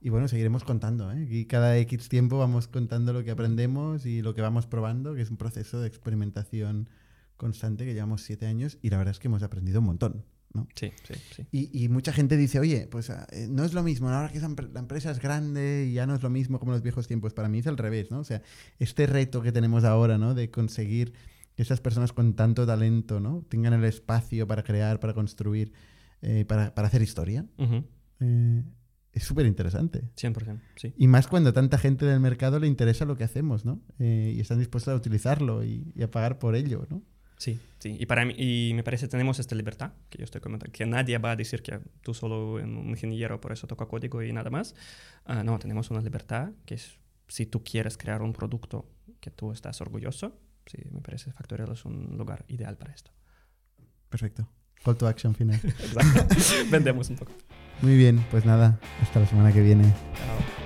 Y bueno, seguiremos contando. ¿eh? Aquí cada X tiempo vamos contando lo que aprendemos y lo que vamos probando, que es un proceso de experimentación constante que llevamos siete años y la verdad es que hemos aprendido un montón. ¿No? Sí, sí, sí. Y, y mucha gente dice, oye, pues ah, eh, no es lo mismo, ahora que la empresa es grande y ya no es lo mismo como en los viejos tiempos. Para mí es al revés, ¿no? O sea, este reto que tenemos ahora, ¿no? De conseguir que esas personas con tanto talento, ¿no? Tengan el espacio para crear, para construir, eh, para, para hacer historia, eh, es súper interesante. 100%, sí. Y más cuando tanta gente del mercado le interesa lo que hacemos, ¿no? Y están dispuestos a utilizarlo y, y a pagar por ello, ¿no? Sí, sí. Y, para mí, y me parece que tenemos esta libertad que yo estoy comentando, que nadie va a decir que tú solo eres un ingeniero, por eso toca código y nada más. Ah, no, tenemos una libertad que es, si tú quieres crear un producto que tú estás orgulloso, sí, me parece Factorial es un lugar ideal para esto. Perfecto. Call to action final. Exacto. Vendemos un poco. Muy bien, pues nada, hasta la semana que viene. Chao.